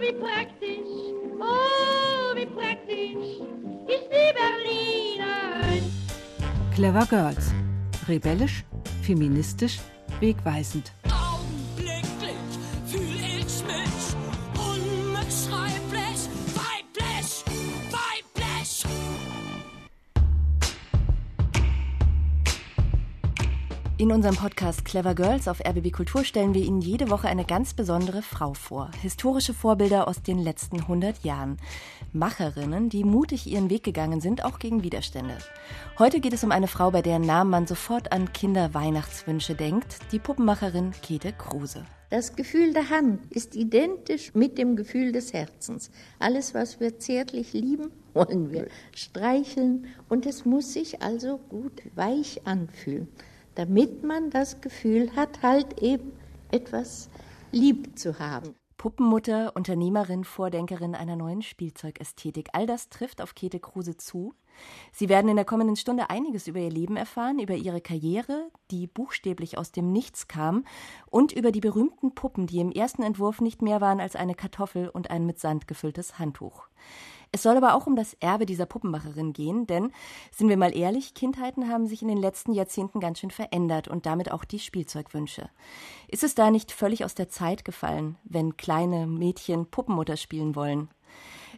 wie praktisch, oh, wie praktisch ist die Berlinerin. Clever Girls. Rebellisch, feministisch, wegweisend. In unserem Podcast Clever Girls auf RBB Kultur stellen wir Ihnen jede Woche eine ganz besondere Frau vor. Historische Vorbilder aus den letzten 100 Jahren. Macherinnen, die mutig ihren Weg gegangen sind, auch gegen Widerstände. Heute geht es um eine Frau, bei deren Namen man sofort an Kinderweihnachtswünsche denkt, die Puppenmacherin Käthe Kruse. Das Gefühl der Hand ist identisch mit dem Gefühl des Herzens. Alles, was wir zärtlich lieben, wollen wir streicheln und es muss sich also gut weich anfühlen, damit man das Gefühl hat, halt eben etwas lieb zu haben. Puppenmutter, Unternehmerin, Vordenkerin einer neuen Spielzeukästhetik. All das trifft auf Käthe Kruse zu. Sie werden in der kommenden Stunde einiges über ihr Leben erfahren, über ihre Karriere, die buchstäblich aus dem Nichts kam, und über die berühmten Puppen, die im ersten Entwurf nicht mehr waren als eine Kartoffel und ein mit Sand gefülltes Handtuch. Es soll aber auch um das Erbe dieser Puppenmacherin gehen, denn, sind wir mal ehrlich, Kindheiten haben sich in den letzten Jahrzehnten ganz schön verändert und damit auch die Spielzeugwünsche. Ist es da nicht völlig aus der Zeit gefallen, wenn kleine Mädchen Puppenmutter spielen wollen?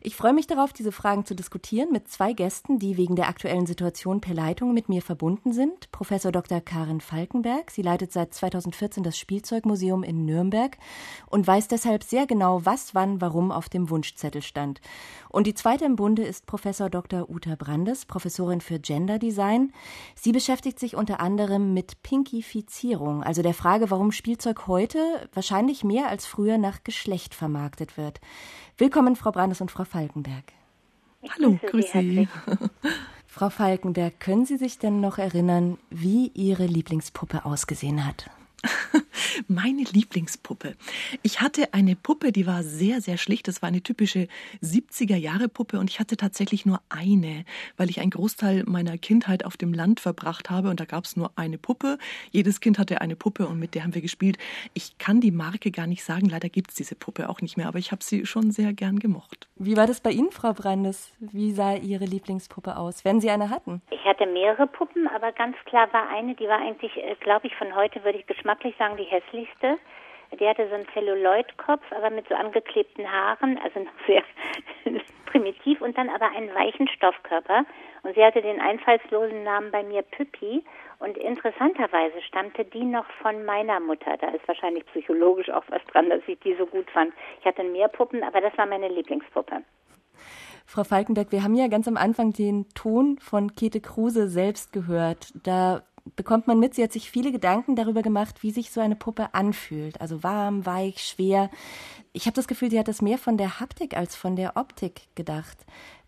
Ich freue mich darauf, diese Fragen zu diskutieren mit zwei Gästen, die wegen der aktuellen Situation per Leitung mit mir verbunden sind. Professor Dr. Karin Falkenberg. Sie leitet seit 2014 das Spielzeugmuseum in Nürnberg und weiß deshalb sehr genau, was, wann, warum auf dem Wunschzettel stand. Und die zweite im Bunde ist Professor Dr. Uta Brandes, Professorin für Gender Design. Sie beschäftigt sich unter anderem mit Pinkifizierung, also der Frage, warum Spielzeug heute wahrscheinlich mehr als früher nach Geschlecht vermarktet wird. Willkommen, Frau Brandes und Frau Falkenberg. Hallo, grüße Sie. Frau Falkenberg, können Sie sich denn noch erinnern, wie Ihre Lieblingspuppe ausgesehen hat? Meine Lieblingspuppe. Ich hatte eine Puppe, die war sehr, sehr schlicht. Das war eine typische 70er-Jahre-Puppe und ich hatte tatsächlich nur eine, weil ich einen Großteil meiner Kindheit auf dem Land verbracht habe und da gab es nur eine Puppe. Jedes Kind hatte eine Puppe und mit der haben wir gespielt. Ich kann die Marke gar nicht sagen, leider gibt es diese Puppe auch nicht mehr, aber ich habe sie schon sehr gern gemocht. Wie war das bei Ihnen, Frau Brandes? Wie sah Ihre Lieblingspuppe aus, wenn Sie eine hatten? Ich hatte mehrere Puppen, aber ganz klar war eine, die war eigentlich, äh, glaube ich, von heute würde ich geschmacklich sagen, die hässlichste. Die hatte so einen Celluloidkopf, aber mit so angeklebten Haaren, also noch sehr primitiv und dann aber einen weichen Stoffkörper. Und sie hatte den einfallslosen Namen bei mir Püppi. Und interessanterweise stammte die noch von meiner Mutter. Da ist wahrscheinlich psychologisch auch was dran, dass ich die so gut fand. Ich hatte mehr Puppen, aber das war meine Lieblingspuppe. Frau Falkenberg, wir haben ja ganz am Anfang den Ton von Käthe Kruse selbst gehört. Da bekommt man mit, sie hat sich viele Gedanken darüber gemacht, wie sich so eine Puppe anfühlt. Also warm, weich, schwer. Ich habe das Gefühl, sie hat das mehr von der Haptik als von der Optik gedacht.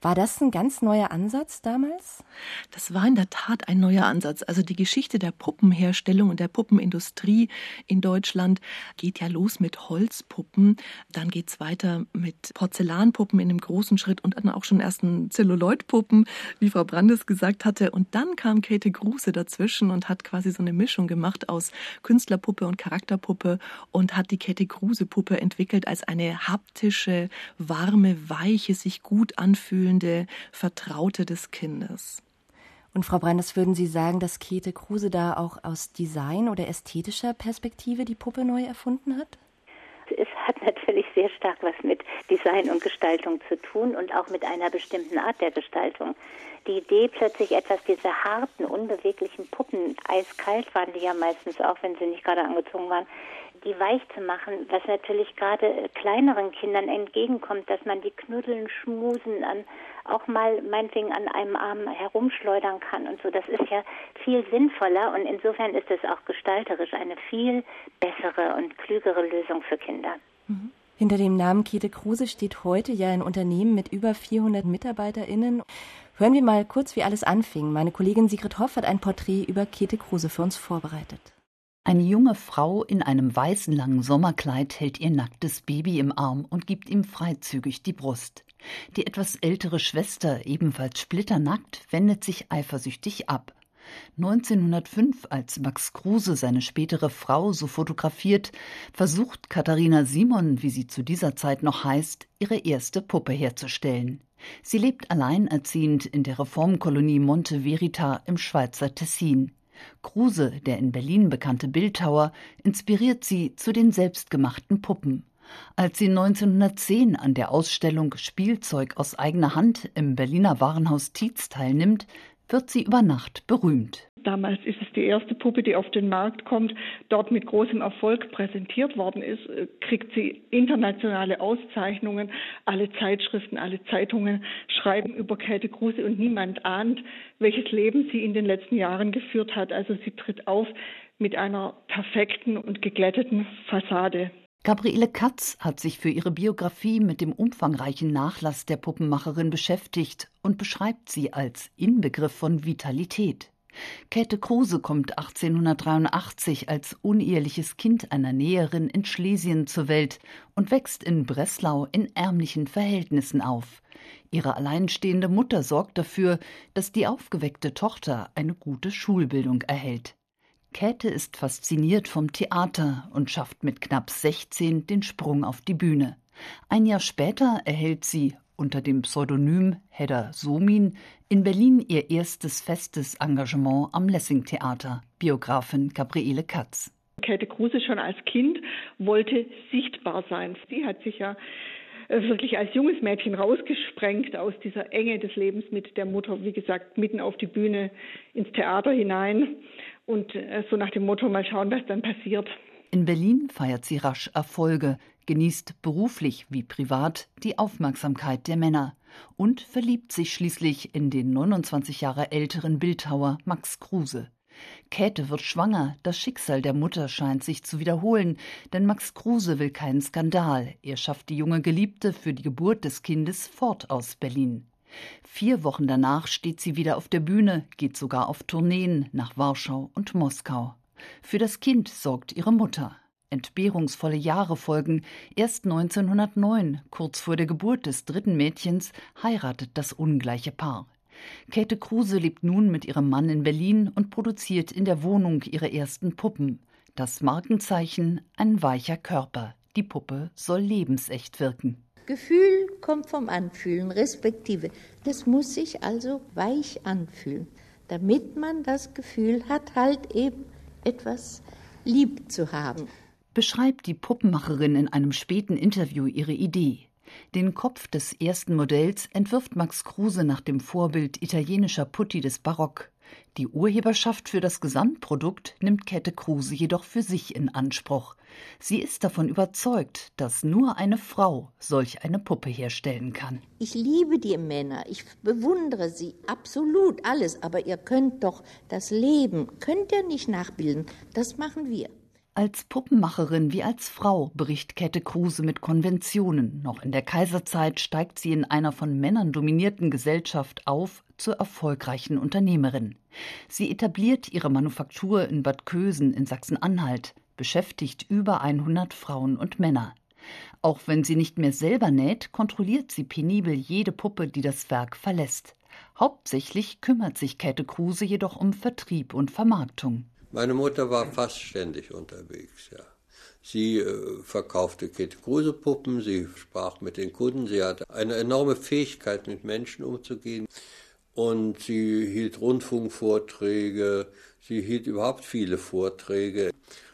War das ein ganz neuer Ansatz damals? Das war in der Tat ein neuer Ansatz. Also die Geschichte der Puppenherstellung und der Puppenindustrie in Deutschland geht ja los mit Holzpuppen, dann geht's weiter mit Porzellanpuppen in einem großen Schritt und dann auch schon ersten Zelluloidpuppen, wie Frau Brandes gesagt hatte. Und dann kam Käthe Gruse dazwischen und hat quasi so eine Mischung gemacht aus Künstlerpuppe und Charakterpuppe und hat die Käthe Gruse Puppe entwickelt als eine haptische, warme, weiche, sich gut anfühlende fühlende Vertraute des Kindes. Und Frau Brandes, würden Sie sagen, dass Käthe Kruse da auch aus Design- oder ästhetischer Perspektive die Puppe neu erfunden hat? Es hat natürlich sehr stark was mit Design und Gestaltung zu tun und auch mit einer bestimmten Art der Gestaltung. Die Idee, plötzlich etwas dieser harten, unbeweglichen Puppen, eiskalt waren die ja meistens auch, wenn sie nicht gerade angezogen waren, die weich zu machen, was natürlich gerade kleineren Kindern entgegenkommt, dass man die knuddeln, schmusen, an, auch mal meinetwegen an einem Arm herumschleudern kann und so. Das ist ja viel sinnvoller und insofern ist es auch gestalterisch eine viel bessere und klügere Lösung für Kinder. Mhm. Hinter dem Namen Käthe Kruse steht heute ja ein Unternehmen mit über 400 MitarbeiterInnen. Hören wir mal kurz, wie alles anfing. Meine Kollegin Sigrid Hoff hat ein Porträt über Käthe Kruse für uns vorbereitet. Eine junge Frau in einem weißen langen Sommerkleid hält ihr nacktes Baby im Arm und gibt ihm freizügig die Brust. Die etwas ältere Schwester, ebenfalls splitternackt, wendet sich eifersüchtig ab. 1905, als Max Kruse seine spätere Frau so fotografiert, versucht Katharina Simon, wie sie zu dieser Zeit noch heißt, ihre erste Puppe herzustellen. Sie lebt alleinerziehend in der Reformkolonie Monte Verita im Schweizer Tessin. Kruse, der in Berlin bekannte Bildhauer, inspiriert sie zu den selbstgemachten Puppen. Als sie 1910 an der Ausstellung Spielzeug aus eigener Hand im Berliner Warenhaus Tietz teilnimmt, wird sie über Nacht berühmt. Damals ist es die erste Puppe, die auf den Markt kommt, dort mit großem Erfolg präsentiert worden ist, äh, kriegt sie internationale Auszeichnungen. Alle Zeitschriften, alle Zeitungen schreiben über Käthe Kruse und niemand ahnt, welches Leben sie in den letzten Jahren geführt hat. Also sie tritt auf mit einer perfekten und geglätteten Fassade. Gabriele Katz hat sich für ihre Biografie mit dem umfangreichen Nachlass der Puppenmacherin beschäftigt und beschreibt sie als Inbegriff von Vitalität. Käthe Kruse kommt 1883 als uneheliches Kind einer Näherin in Schlesien zur Welt und wächst in Breslau in ärmlichen Verhältnissen auf. Ihre alleinstehende Mutter sorgt dafür, dass die aufgeweckte Tochter eine gute Schulbildung erhält. Käthe ist fasziniert vom Theater und schafft mit knapp 16 den Sprung auf die Bühne. Ein Jahr später erhält sie unter dem Pseudonym Hedda Somin in Berlin ihr erstes festes Engagement am Lessing-Theater, Biografin Gabriele Katz. Käthe Kruse schon als Kind wollte sichtbar sein. Sie hat sich ja äh, wirklich als junges Mädchen rausgesprengt aus dieser Enge des Lebens mit der Mutter, wie gesagt, mitten auf die Bühne ins Theater hinein und äh, so nach dem Motto mal schauen, was dann passiert. In Berlin feiert sie rasch Erfolge, genießt beruflich wie privat die Aufmerksamkeit der Männer und verliebt sich schließlich in den 29 Jahre älteren Bildhauer Max Kruse. Käthe wird schwanger, das Schicksal der Mutter scheint sich zu wiederholen, denn Max Kruse will keinen Skandal, er schafft die junge Geliebte für die Geburt des Kindes fort aus Berlin. Vier Wochen danach steht sie wieder auf der Bühne, geht sogar auf Tourneen nach Warschau und Moskau. Für das Kind sorgt ihre Mutter. Entbehrungsvolle Jahre folgen. Erst 1909, kurz vor der Geburt des dritten Mädchens, heiratet das ungleiche Paar. Käthe Kruse lebt nun mit ihrem Mann in Berlin und produziert in der Wohnung ihre ersten Puppen. Das Markenzeichen ein weicher Körper. Die Puppe soll lebensecht wirken. Gefühl kommt vom Anfühlen, respektive. Das muss sich also weich anfühlen, damit man das Gefühl hat, halt eben etwas lieb zu haben. Beschreibt die Puppenmacherin in einem späten Interview ihre Idee. Den Kopf des ersten Modells entwirft Max Kruse nach dem Vorbild italienischer Putti des Barock. Die Urheberschaft für das Gesamtprodukt nimmt Käthe Kruse jedoch für sich in Anspruch. Sie ist davon überzeugt, dass nur eine Frau solch eine Puppe herstellen kann. Ich liebe die Männer, ich bewundere sie absolut alles, aber ihr könnt doch das Leben, könnt ihr nicht nachbilden, das machen wir. Als Puppenmacherin wie als Frau bricht Käthe Kruse mit Konventionen. Noch in der Kaiserzeit steigt sie in einer von Männern dominierten Gesellschaft auf zur erfolgreichen Unternehmerin. Sie etabliert ihre Manufaktur in Bad Kösen in Sachsen-Anhalt, beschäftigt über 100 Frauen und Männer. Auch wenn sie nicht mehr selber näht, kontrolliert sie penibel jede Puppe, die das Werk verlässt. Hauptsächlich kümmert sich Käthe Kruse jedoch um Vertrieb und Vermarktung. Meine Mutter war fast ständig unterwegs, ja. Sie äh, verkaufte Käthe Kruse Puppen, sie sprach mit den Kunden, sie hatte eine enorme Fähigkeit, mit Menschen umzugehen. Und sie hielt Rundfunkvorträge, sie hielt überhaupt viele Vorträge.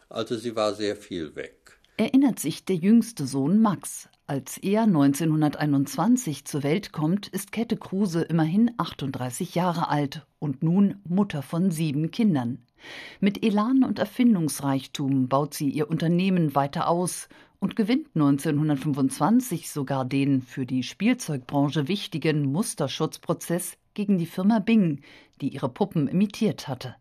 Also sie war sehr viel weg. Erinnert sich der jüngste Sohn Max. Als er 1921 zur Welt kommt, ist Käthe Kruse immerhin 38 Jahre alt und nun Mutter von sieben Kindern. Mit Elan und Erfindungsreichtum baut sie ihr Unternehmen weiter aus und gewinnt 1925 sogar den für die Spielzeugbranche wichtigen Musterschutzprozess gegen die Firma Bing, die ihre Puppen imitiert hatte.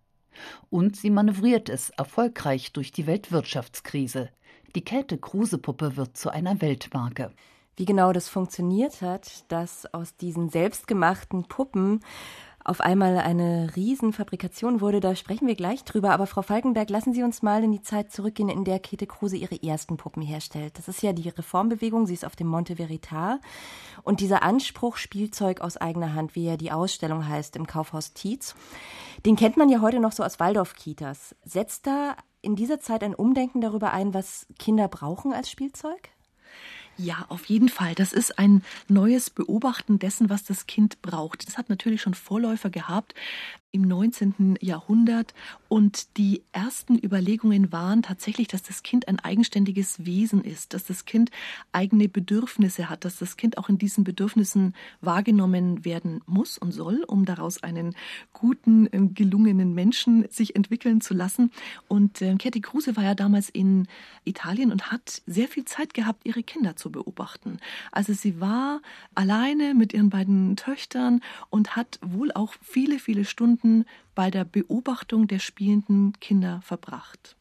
Und sie manövriert es erfolgreich durch die Weltwirtschaftskrise. Die Käthe-Kruse-Puppe wird zu einer Weltmarke. Wie genau das funktioniert hat, dass aus diesen selbstgemachten Puppen auf einmal eine Riesenfabrikation wurde. Da sprechen wir gleich drüber. Aber Frau Falkenberg, lassen Sie uns mal in die Zeit zurückgehen, in der Käthe Kruse ihre ersten Puppen herstellt. Das ist ja die Reformbewegung. Sie ist auf dem Monte Veritas. Und dieser Anspruch, Spielzeug aus eigener Hand, wie ja die Ausstellung heißt, im Kaufhaus Tietz, den kennt man ja heute noch so aus Waldorf-Kitas. Setzt da in dieser Zeit ein Umdenken darüber ein, was Kinder brauchen als Spielzeug? Ja, auf jeden Fall. Das ist ein neues Beobachten dessen, was das Kind braucht. Das hat natürlich schon Vorläufer gehabt im 19. Jahrhundert und die ersten Überlegungen waren tatsächlich, dass das Kind ein eigenständiges Wesen ist, dass das Kind eigene Bedürfnisse hat, dass das Kind auch in diesen Bedürfnissen wahrgenommen werden muss und soll, um daraus einen guten, ähm, gelungenen Menschen sich entwickeln zu lassen. Und äh, Käthe Kruse war ja damals in Italien und hat sehr viel Zeit gehabt, ihre Kinder zu beobachten. Also sie war alleine mit ihren beiden Töchtern und hat wohl auch viele, viele Stunden Stunden bei der Beobachtung der spielenden Kinder verbracht.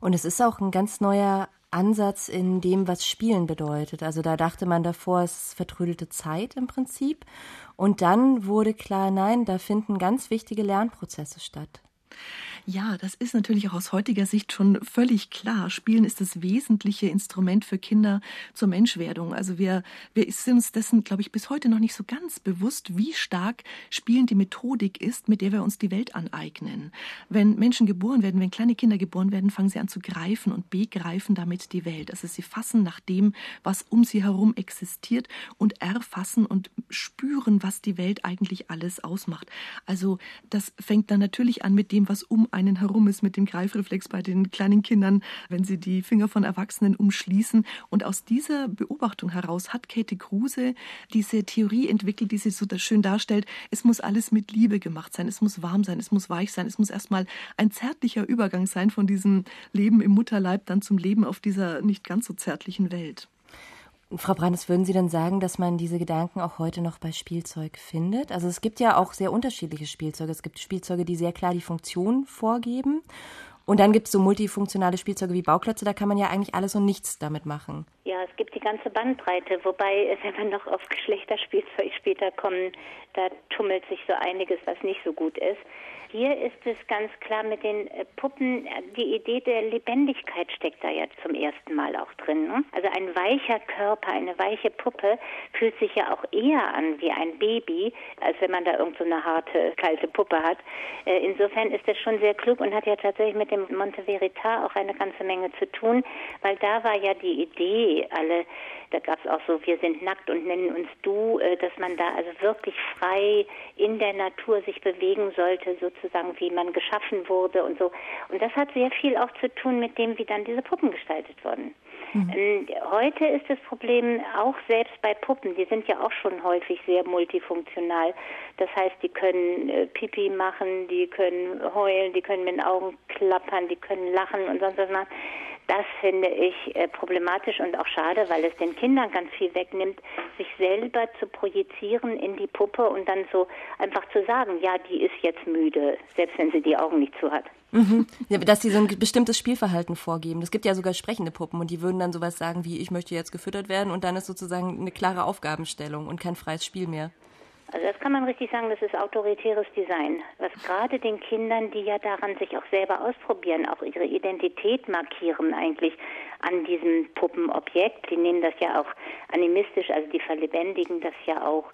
Und es ist auch ein ganz neuer Ansatz in dem, was Spielen bedeutet. Also da dachte man davor, es ist vertrödelte Zeit im Prinzip. Und dann wurde klar, nein, da finden ganz wichtige Lernprozesse statt. Ja, das ist natürlich auch aus heutiger Sicht schon völlig klar. Spielen ist das wesentliche Instrument für Kinder zur Menschwerdung. Also wir, wir sind uns dessen, glaube ich, bis heute noch nicht so ganz bewusst, wie stark Spielen die Methodik ist, mit der wir uns die Welt aneignen. Wenn Menschen geboren werden, wenn kleine Kinder geboren werden, fangen sie an zu greifen und begreifen damit die Welt. Also sie fassen nach dem, was um sie herum existiert und erfassen und spüren, was die Welt eigentlich alles ausmacht. Also das fängt dann natürlich an mit dem, was um einen herum ist mit dem Greifreflex bei den kleinen Kindern, wenn sie die Finger von Erwachsenen umschließen. Und aus dieser Beobachtung heraus hat Käthe Kruse diese Theorie entwickelt, die sie so schön darstellt. Es muss alles mit Liebe gemacht sein. Es muss warm sein. Es muss weich sein. Es muss erstmal ein zärtlicher Übergang sein von diesem Leben im Mutterleib dann zum Leben auf dieser nicht ganz so zärtlichen Welt. Frau Brandes, würden Sie dann sagen, dass man diese Gedanken auch heute noch bei Spielzeug findet? Also es gibt ja auch sehr unterschiedliche Spielzeuge. Es gibt Spielzeuge, die sehr klar die Funktion vorgeben. Und dann gibt es so multifunktionale Spielzeuge wie Bauklötze, da kann man ja eigentlich alles und nichts damit machen. Ja, es gibt die ganze Bandbreite, wobei, wenn wir noch auf Geschlechterspielzeug später kommen, da tummelt sich so einiges, was nicht so gut ist. Hier ist es ganz klar mit den äh, Puppen, äh, die Idee der Lebendigkeit steckt da jetzt zum ersten Mal auch drin. Ne? Also ein weicher Körper, eine weiche Puppe fühlt sich ja auch eher an wie ein Baby, als wenn man da irgend so eine harte, kalte Puppe hat. Äh, insofern ist das schon sehr klug und hat ja tatsächlich mit dem Monte Veritas auch eine ganze Menge zu tun, weil da war ja die Idee, alle da gab es auch so, wir sind nackt und nennen uns du, dass man da also wirklich frei in der Natur sich bewegen sollte, sozusagen wie man geschaffen wurde und so. Und das hat sehr viel auch zu tun mit dem, wie dann diese Puppen gestaltet wurden. Mhm. Heute ist das Problem auch selbst bei Puppen, die sind ja auch schon häufig sehr multifunktional. Das heißt, die können äh, Pipi machen, die können heulen, die können mit den Augen klappern, die können lachen und sonst was machen. Das finde ich äh, problematisch und auch schade, weil es den Kindern ganz viel wegnimmt, sich selber zu projizieren in die Puppe und dann so einfach zu sagen, ja, die ist jetzt müde, selbst wenn sie die Augen nicht zu hat. Mhm. Ja, dass sie so ein bestimmtes Spielverhalten vorgeben. Es gibt ja sogar sprechende Puppen und die würden dann sowas sagen wie, ich möchte jetzt gefüttert werden und dann ist sozusagen eine klare Aufgabenstellung und kein freies Spiel mehr. Also das kann man richtig sagen, das ist autoritäres Design, was gerade den Kindern, die ja daran sich auch selber ausprobieren, auch ihre Identität markieren eigentlich an diesem Puppenobjekt. Die nehmen das ja auch animistisch, also die verlebendigen das ja auch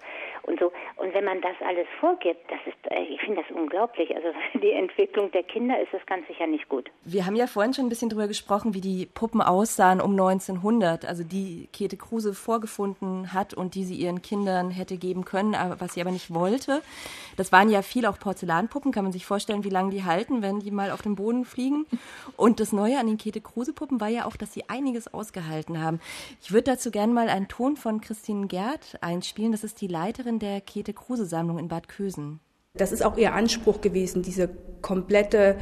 und so. Und wenn man das alles vorgibt, das ist, äh, ich finde das unglaublich. Also für die Entwicklung der Kinder ist das ganz sicher nicht gut. Wir haben ja vorhin schon ein bisschen darüber gesprochen, wie die Puppen aussahen um 1900, also die Käthe Kruse vorgefunden hat und die sie ihren Kindern hätte geben können, aber was sie aber nicht wollte. Das waren ja viel auch Porzellanpuppen. Kann man sich vorstellen, wie lange die halten, wenn die mal auf dem Boden fliegen. Und das Neue an den Käthe Kruse Puppen war ja auch, dass sie einiges ausgehalten haben. Ich würde dazu gerne mal einen Ton von Christine Gerd einspielen. Das ist die Leiterin der Käthe-Kruse-Sammlung in Bad Kösen. Das ist auch ihr Anspruch gewesen, diese komplette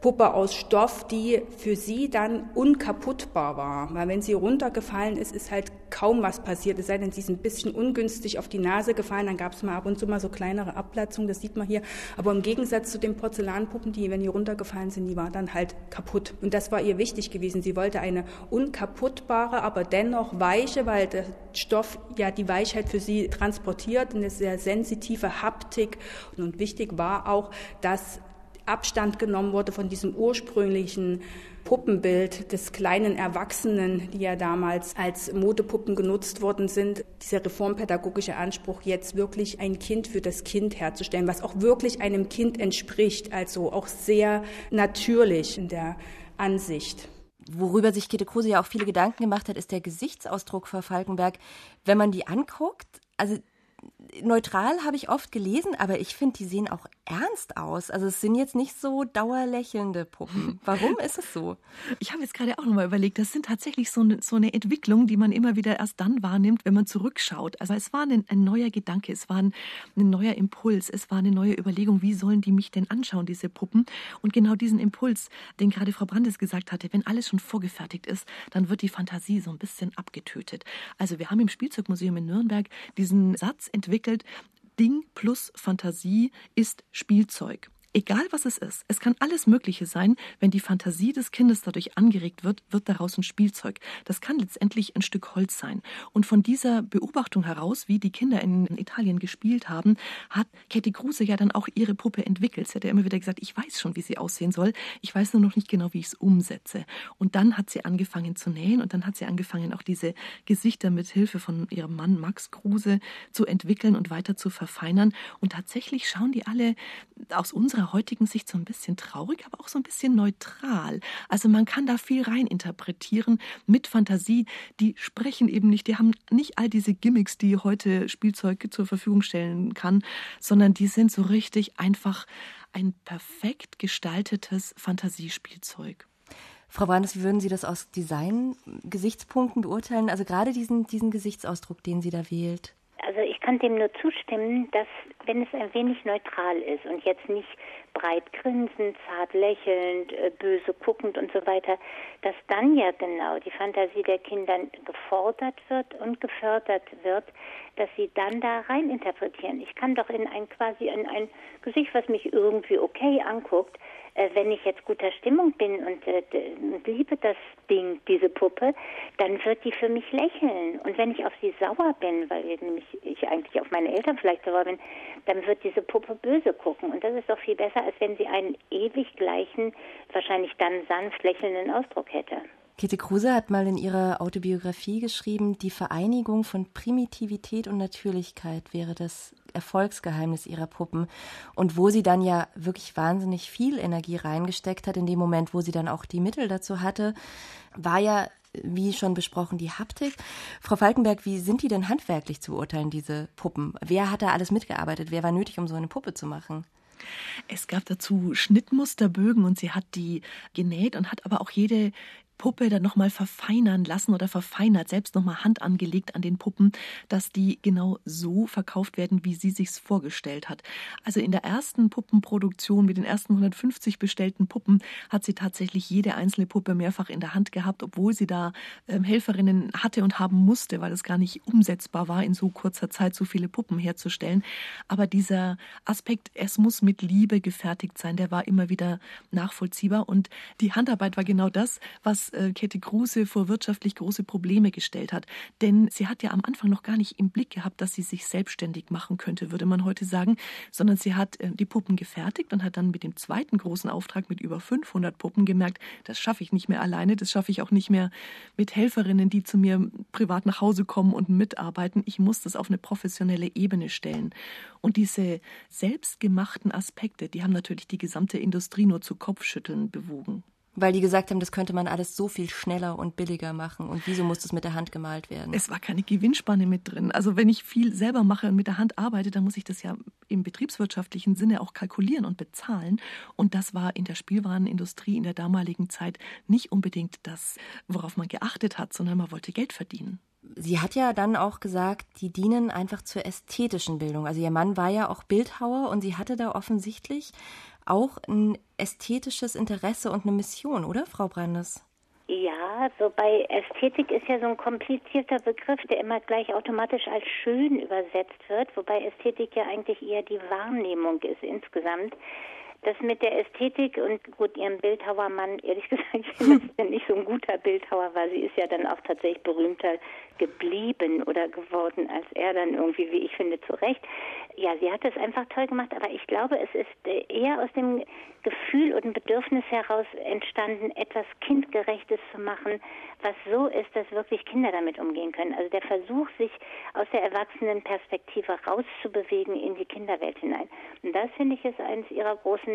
Puppe aus Stoff, die für sie dann unkaputtbar war. Weil wenn sie runtergefallen ist, ist halt kaum was passiert. Es sei denn, sie ist ein bisschen ungünstig auf die Nase gefallen, dann gab es mal ab und zu mal so kleinere Abplatzungen, das sieht man hier. Aber im Gegensatz zu den Porzellanpuppen, die, wenn die runtergefallen sind, die waren dann halt kaputt. Und das war ihr wichtig gewesen. Sie wollte eine unkaputtbare, aber dennoch weiche, weil der Stoff ja die Weichheit für sie transportiert, eine sehr sensitive Haptik. Und wichtig war auch, dass Abstand genommen wurde von diesem ursprünglichen Puppenbild des kleinen Erwachsenen, die ja damals als Modepuppen genutzt worden sind. Dieser reformpädagogische Anspruch, jetzt wirklich ein Kind für das Kind herzustellen, was auch wirklich einem Kind entspricht, also auch sehr natürlich in der Ansicht. Worüber sich Käthe Kruse ja auch viele Gedanken gemacht hat, ist der Gesichtsausdruck für Falkenberg. Wenn man die anguckt, also neutral habe ich oft gelesen, aber ich finde, die sehen auch ernst aus. Also es sind jetzt nicht so dauerlächelnde Puppen. Warum ist es so? Ich habe jetzt gerade auch nochmal überlegt, das sind tatsächlich so eine, so eine Entwicklung, die man immer wieder erst dann wahrnimmt, wenn man zurückschaut. Also es war ein, ein neuer Gedanke, es war ein, ein neuer Impuls, es war eine neue Überlegung, wie sollen die mich denn anschauen, diese Puppen? Und genau diesen Impuls, den gerade Frau Brandes gesagt hatte, wenn alles schon vorgefertigt ist, dann wird die Fantasie so ein bisschen abgetötet. Also wir haben im Spielzeugmuseum in Nürnberg diesen Satz entwickelt, Ding plus Fantasie ist Spielzeug. Egal was es ist, es kann alles Mögliche sein. Wenn die Fantasie des Kindes dadurch angeregt wird, wird daraus ein Spielzeug. Das kann letztendlich ein Stück Holz sein. Und von dieser Beobachtung heraus, wie die Kinder in Italien gespielt haben, hat Katie Kruse ja dann auch ihre Puppe entwickelt. Sie hat ja immer wieder gesagt, ich weiß schon, wie sie aussehen soll. Ich weiß nur noch nicht genau, wie ich es umsetze. Und dann hat sie angefangen zu nähen und dann hat sie angefangen, auch diese Gesichter mit Hilfe von ihrem Mann Max Kruse zu entwickeln und weiter zu verfeinern. Und tatsächlich schauen die alle aus unserer unserer heutigen Sicht so ein bisschen traurig, aber auch so ein bisschen neutral. Also man kann da viel rein interpretieren mit Fantasie. Die sprechen eben nicht, die haben nicht all diese Gimmicks, die heute Spielzeug zur Verfügung stellen kann, sondern die sind so richtig einfach ein perfekt gestaltetes Fantasiespielzeug. Frau Brandes, wie würden Sie das aus Design-Gesichtspunkten beurteilen? Also gerade diesen, diesen Gesichtsausdruck, den sie da wählt. Kann dem nur zustimmen, dass wenn es ein wenig neutral ist und jetzt nicht breit grinsend, zart lächelnd, äh, böse guckend und so weiter, dass dann ja genau die Fantasie der Kinder gefordert wird und gefördert wird, dass sie dann da rein interpretieren. Ich kann doch in ein quasi in ein Gesicht, was mich irgendwie okay anguckt, äh, wenn ich jetzt guter Stimmung bin und, äh, und liebe das Ding, diese Puppe, dann wird die für mich lächeln. Und wenn ich auf sie sauer bin, weil nämlich ich eigentlich auf meine Eltern vielleicht sauer bin, dann wird diese Puppe böse gucken. Und das ist doch viel besser, als wenn sie einen ewig gleichen, wahrscheinlich dann sanft lächelnden Ausdruck hätte. Käthe Kruse hat mal in ihrer Autobiografie geschrieben, die Vereinigung von Primitivität und Natürlichkeit wäre das Erfolgsgeheimnis ihrer Puppen. Und wo sie dann ja wirklich wahnsinnig viel Energie reingesteckt hat, in dem Moment, wo sie dann auch die Mittel dazu hatte, war ja, wie schon besprochen, die Haptik. Frau Falkenberg, wie sind die denn handwerklich zu beurteilen, diese Puppen? Wer hat da alles mitgearbeitet? Wer war nötig, um so eine Puppe zu machen? Es gab dazu Schnittmusterbögen und sie hat die genäht und hat aber auch jede Puppe dann nochmal verfeinern lassen oder verfeinert, selbst nochmal Hand angelegt an den Puppen, dass die genau so verkauft werden, wie sie sich's vorgestellt hat. Also in der ersten Puppenproduktion mit den ersten 150 bestellten Puppen hat sie tatsächlich jede einzelne Puppe mehrfach in der Hand gehabt, obwohl sie da ähm, Helferinnen hatte und haben musste, weil es gar nicht umsetzbar war, in so kurzer Zeit so viele Puppen herzustellen. Aber dieser Aspekt, es muss mit Liebe gefertigt sein, der war immer wieder nachvollziehbar und die Handarbeit war genau das, was äh, Käthe Kruse vor wirtschaftlich große Probleme gestellt hat. Denn sie hat ja am Anfang noch gar nicht im Blick gehabt, dass sie sich selbstständig machen könnte, würde man heute sagen, sondern sie hat äh, die Puppen gefertigt und hat dann mit dem zweiten großen Auftrag mit über 500 Puppen gemerkt, das schaffe ich nicht mehr alleine, das schaffe ich auch nicht mehr mit Helferinnen, die zu mir privat nach Hause kommen und mitarbeiten. Ich muss das auf eine professionelle Ebene stellen. Und diese selbstgemachten Aspekte, die haben natürlich die gesamte Industrie nur zu Kopfschütteln bewogen. Weil die gesagt haben, das könnte man alles so viel schneller und billiger machen. Und wieso muss das mit der Hand gemalt werden? Es war keine Gewinnspanne mit drin. Also wenn ich viel selber mache und mit der Hand arbeite, dann muss ich das ja im betriebswirtschaftlichen Sinne auch kalkulieren und bezahlen. Und das war in der Spielwarenindustrie in der damaligen Zeit nicht unbedingt das, worauf man geachtet hat, sondern man wollte Geld verdienen. Sie hat ja dann auch gesagt, die dienen einfach zur ästhetischen Bildung. Also ihr Mann war ja auch Bildhauer und sie hatte da offensichtlich auch ein ästhetisches Interesse und eine Mission, oder, Frau Brandes? Ja, wobei Ästhetik ist ja so ein komplizierter Begriff, der immer gleich automatisch als schön übersetzt wird, wobei Ästhetik ja eigentlich eher die Wahrnehmung ist insgesamt. Das mit der Ästhetik und gut, ihrem Bildhauermann, ehrlich gesagt, ich dass er nicht so ein guter Bildhauer war. Sie ist ja dann auch tatsächlich berühmter geblieben oder geworden als er dann irgendwie, wie ich finde, zu Recht. Ja, sie hat es einfach toll gemacht, aber ich glaube, es ist eher aus dem Gefühl und dem Bedürfnis heraus entstanden, etwas Kindgerechtes zu machen, was so ist, dass wirklich Kinder damit umgehen können. Also der Versuch, sich aus der Erwachsenenperspektive rauszubewegen in die Kinderwelt hinein. Und das finde ich ist eines ihrer großen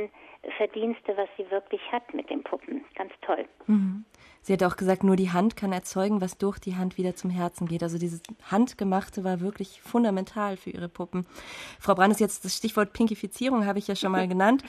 Verdienste, was sie wirklich hat mit den Puppen. Ganz toll. Mhm. Sie hat auch gesagt, nur die Hand kann erzeugen, was durch die Hand wieder zum Herzen geht. Also dieses Handgemachte war wirklich fundamental für ihre Puppen. Frau Brandes, jetzt das Stichwort Pinkifizierung habe ich ja schon mal genannt.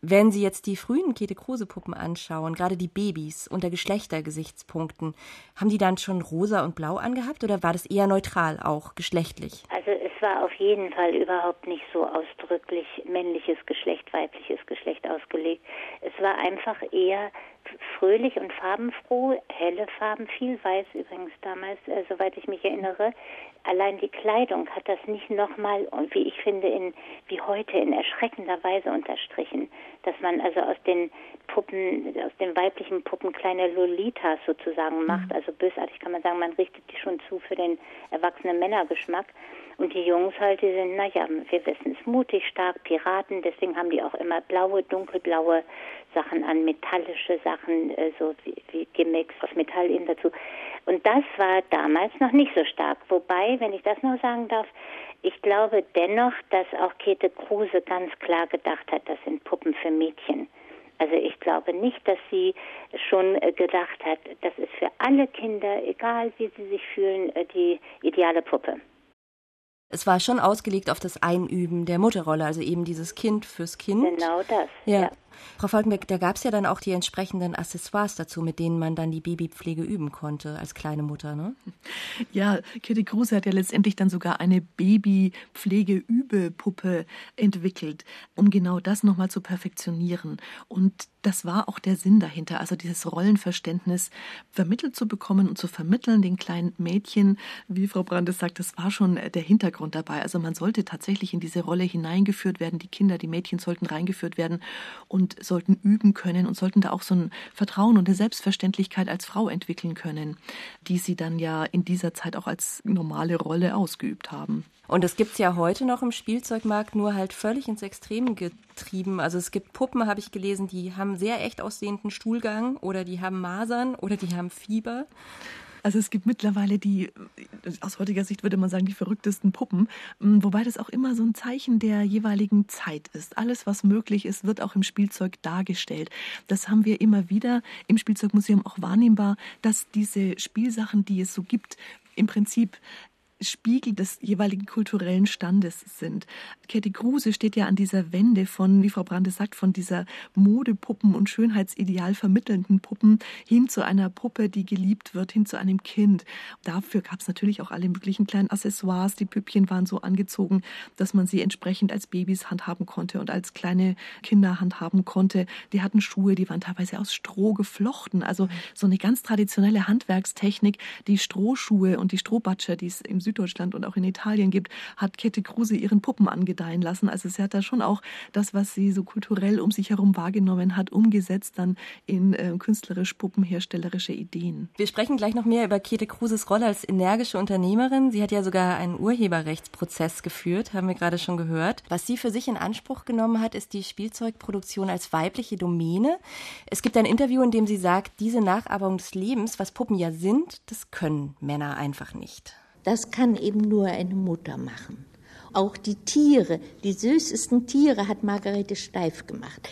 Wenn Sie jetzt die frühen Käthe-Kruse-Puppen anschauen, gerade die Babys unter Geschlechtergesichtspunkten, haben die dann schon rosa und blau angehabt oder war das eher neutral auch, geschlechtlich? Also es war auf jeden Fall überhaupt nicht so ausdrücklich männliches Geschlecht, weibliches Geschlecht ausgelegt. Es war einfach eher fröhlich und farbenfroh, helle Farben, viel weiß übrigens damals, äh, soweit ich mich erinnere. Allein die Kleidung hat das nicht nochmal, und wie ich finde, in, wie heute in erschreckender Weise unterstrichen, dass man also aus den Puppen, aus den weiblichen Puppen kleine Lolitas sozusagen macht, mhm. also bösartig kann man sagen, man richtet die schon zu für den erwachsenen Männergeschmack. Und die Jungs halt, die sind, naja, wir wissen es, mutig, stark, Piraten, deswegen haben die auch immer blaue, dunkelblaue Sachen an, metallische Sachen, äh, so wie, wie Gimmicks aus Metall eben dazu. Und das war damals noch nicht so stark. Wobei, wenn ich das noch sagen darf, ich glaube dennoch, dass auch Käthe Kruse ganz klar gedacht hat, das sind Puppen für Mädchen. Also ich glaube nicht, dass sie schon äh, gedacht hat, das ist für alle Kinder, egal wie sie sich fühlen, äh, die ideale Puppe. Es war schon ausgelegt auf das Einüben der Mutterrolle, also eben dieses Kind fürs Kind. Genau das. Ja. ja. Frau Falkenberg, da gab es ja dann auch die entsprechenden Accessoires dazu, mit denen man dann die Babypflege üben konnte als kleine Mutter, ne? Ja, Kitty Kruse hat ja letztendlich dann sogar eine Babypflege-Übepuppe entwickelt, um genau das nochmal zu perfektionieren. Und das war auch der Sinn dahinter, also dieses Rollenverständnis vermittelt zu bekommen und zu vermitteln den kleinen Mädchen. Wie Frau Brandes sagt, das war schon der Hintergrund dabei. Also man sollte tatsächlich in diese Rolle hineingeführt werden. Die Kinder, die Mädchen sollten reingeführt werden und sollten üben können und sollten da auch so ein Vertrauen und eine Selbstverständlichkeit als Frau entwickeln können, die sie dann ja in dieser Zeit auch als normale Rolle ausgeübt haben. Und das gibt es ja heute noch im Spielzeugmarkt, nur halt völlig ins Extrem getrieben. Also es gibt Puppen, habe ich gelesen, die haben sehr echt aussehenden Stuhlgang oder die haben Masern oder die haben Fieber. Also es gibt mittlerweile die, aus heutiger Sicht würde man sagen, die verrücktesten Puppen, wobei das auch immer so ein Zeichen der jeweiligen Zeit ist. Alles, was möglich ist, wird auch im Spielzeug dargestellt. Das haben wir immer wieder im Spielzeugmuseum auch wahrnehmbar, dass diese Spielsachen, die es so gibt, im Prinzip Spiegel des jeweiligen kulturellen Standes sind. Käthe Kruse steht ja an dieser Wende von, wie Frau Brande sagt, von dieser Modepuppen und Schönheitsideal vermittelnden Puppen hin zu einer Puppe, die geliebt wird, hin zu einem Kind. Dafür gab es natürlich auch alle möglichen kleinen Accessoires. Die Püppchen waren so angezogen, dass man sie entsprechend als Babys handhaben konnte und als kleine Kinder handhaben konnte. Die hatten Schuhe, die waren teilweise aus Stroh geflochten. Also so eine ganz traditionelle Handwerkstechnik. Die Strohschuhe und die Strohbatscher, die es im Süddeutschland und auch in Italien gibt, hat Käthe Kruse ihren Puppen angedeihen lassen. Also sie hat da schon auch das, was sie so kulturell um sich herum wahrgenommen hat, umgesetzt dann in äh, künstlerisch puppenherstellerische Ideen. Wir sprechen gleich noch mehr über Käthe Kruses Rolle als energische Unternehmerin. Sie hat ja sogar einen Urheberrechtsprozess geführt, haben wir gerade schon gehört. Was sie für sich in Anspruch genommen hat, ist die Spielzeugproduktion als weibliche Domäne. Es gibt ein Interview, in dem sie sagt, diese Nachahmung des Lebens, was Puppen ja sind, das können Männer einfach nicht. Das kann eben nur eine Mutter machen. Auch die Tiere, die süßesten Tiere hat Margarete Steif gemacht.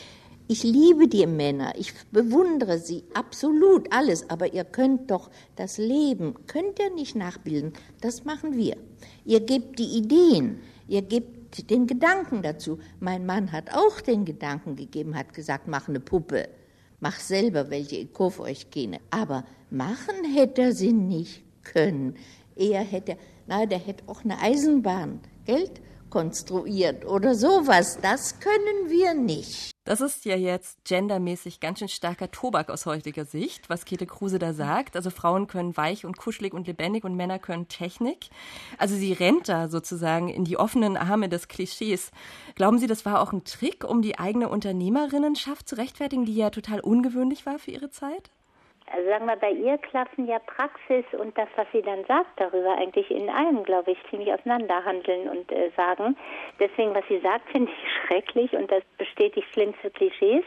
Ich liebe die Männer, ich bewundere sie absolut alles, aber ihr könnt doch das Leben, könnt ihr nicht nachbilden. Das machen wir. Ihr gebt die Ideen, ihr gebt den Gedanken dazu. Mein Mann hat auch den Gedanken gegeben, hat gesagt, mach eine Puppe, mach selber welche, ich kaufe euch keine. Aber machen hätte er sie nicht können. Er hätte, na, der hätte auch eine Eisenbahn, Geld, konstruiert oder sowas. Das können wir nicht. Das ist ja jetzt gendermäßig ganz schön starker Tobak aus heutiger Sicht, was Käthe Kruse da sagt. Also Frauen können weich und kuschelig und lebendig und Männer können Technik. Also sie rennt da sozusagen in die offenen Arme des Klischees. Glauben Sie, das war auch ein Trick, um die eigene Unternehmerinnenschaft zu rechtfertigen, die ja total ungewöhnlich war für ihre Zeit? Also sagen wir, bei ihr klaffen ja Praxis und das, was sie dann sagt darüber, eigentlich in allem, glaube ich, ziemlich auseinanderhandeln und äh, sagen. Deswegen, was sie sagt, finde ich schrecklich und das bestätigt schlimmste Klischees.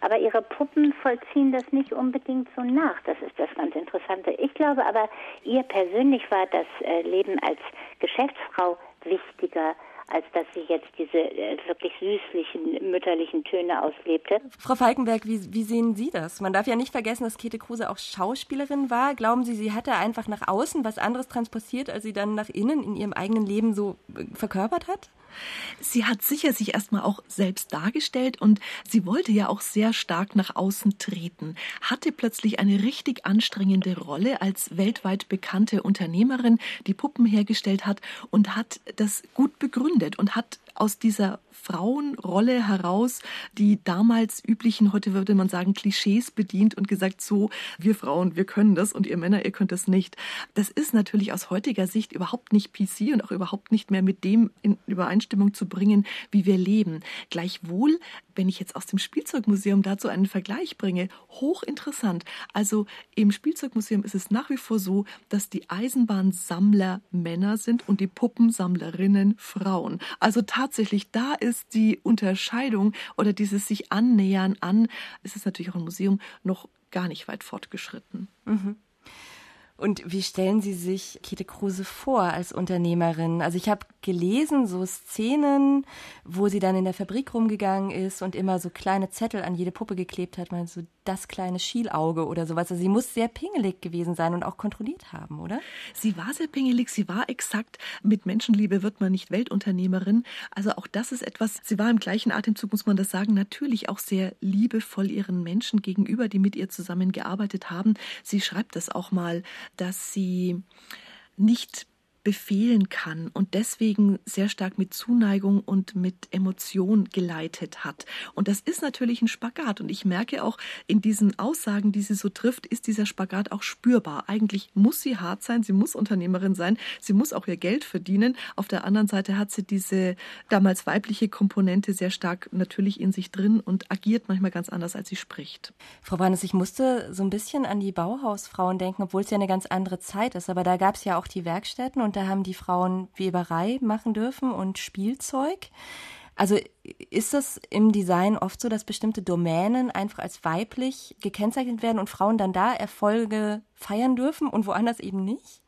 Aber ihre Puppen vollziehen das nicht unbedingt so nach. Das ist das ganz Interessante. Ich glaube aber, ihr persönlich war das äh, Leben als Geschäftsfrau wichtiger als dass sie jetzt diese äh, wirklich süßlichen mütterlichen Töne auslebte. Frau Falkenberg, wie, wie sehen Sie das? Man darf ja nicht vergessen, dass Käthe Kruse auch Schauspielerin war. Glauben Sie, sie hatte einfach nach außen was anderes transportiert, als sie dann nach innen in ihrem eigenen Leben so äh, verkörpert hat? Sie hat sicher sich erstmal auch selbst dargestellt und sie wollte ja auch sehr stark nach außen treten, hatte plötzlich eine richtig anstrengende Rolle als weltweit bekannte Unternehmerin, die Puppen hergestellt hat und hat das gut begründet und hat aus dieser Frauenrolle heraus die damals üblichen, heute würde man sagen, Klischees bedient und gesagt, so, wir Frauen, wir können das und ihr Männer, ihr könnt das nicht. Das ist natürlich aus heutiger Sicht überhaupt nicht PC und auch überhaupt nicht mehr mit dem in Übereinstimmung zu bringen, wie wir leben. Gleichwohl wenn ich jetzt aus dem Spielzeugmuseum dazu einen Vergleich bringe, hochinteressant. Also im Spielzeugmuseum ist es nach wie vor so, dass die Eisenbahnsammler Männer sind und die Puppensammlerinnen Frauen. Also tatsächlich, da ist die Unterscheidung oder dieses sich annähern an, ist es natürlich auch im Museum noch gar nicht weit fortgeschritten. Mhm. Und wie stellen Sie sich Käthe Kruse vor als Unternehmerin? Also ich habe gelesen, so Szenen, wo sie dann in der Fabrik rumgegangen ist und immer so kleine Zettel an jede Puppe geklebt hat, mal so das kleine Schielauge oder sowas. Also sie muss sehr pingelig gewesen sein und auch kontrolliert haben, oder? Sie war sehr pingelig, sie war exakt, mit Menschenliebe wird man nicht Weltunternehmerin. Also auch das ist etwas, sie war im gleichen Atemzug, muss man das sagen, natürlich auch sehr liebevoll ihren Menschen gegenüber, die mit ihr zusammengearbeitet haben. Sie schreibt das auch mal dass sie nicht befehlen kann und deswegen sehr stark mit Zuneigung und mit Emotion geleitet hat. Und das ist natürlich ein Spagat. Und ich merke auch in diesen Aussagen, die sie so trifft, ist dieser Spagat auch spürbar. Eigentlich muss sie hart sein, sie muss Unternehmerin sein, sie muss auch ihr Geld verdienen. Auf der anderen Seite hat sie diese damals weibliche Komponente sehr stark natürlich in sich drin und agiert manchmal ganz anders, als sie spricht. Frau Warnes, ich musste so ein bisschen an die Bauhausfrauen denken, obwohl es ja eine ganz andere Zeit ist. Aber da gab es ja auch die Werkstätten und da haben die Frauen Weberei machen dürfen und Spielzeug. Also ist das im Design oft so, dass bestimmte Domänen einfach als weiblich gekennzeichnet werden und Frauen dann da Erfolge feiern dürfen und woanders eben nicht?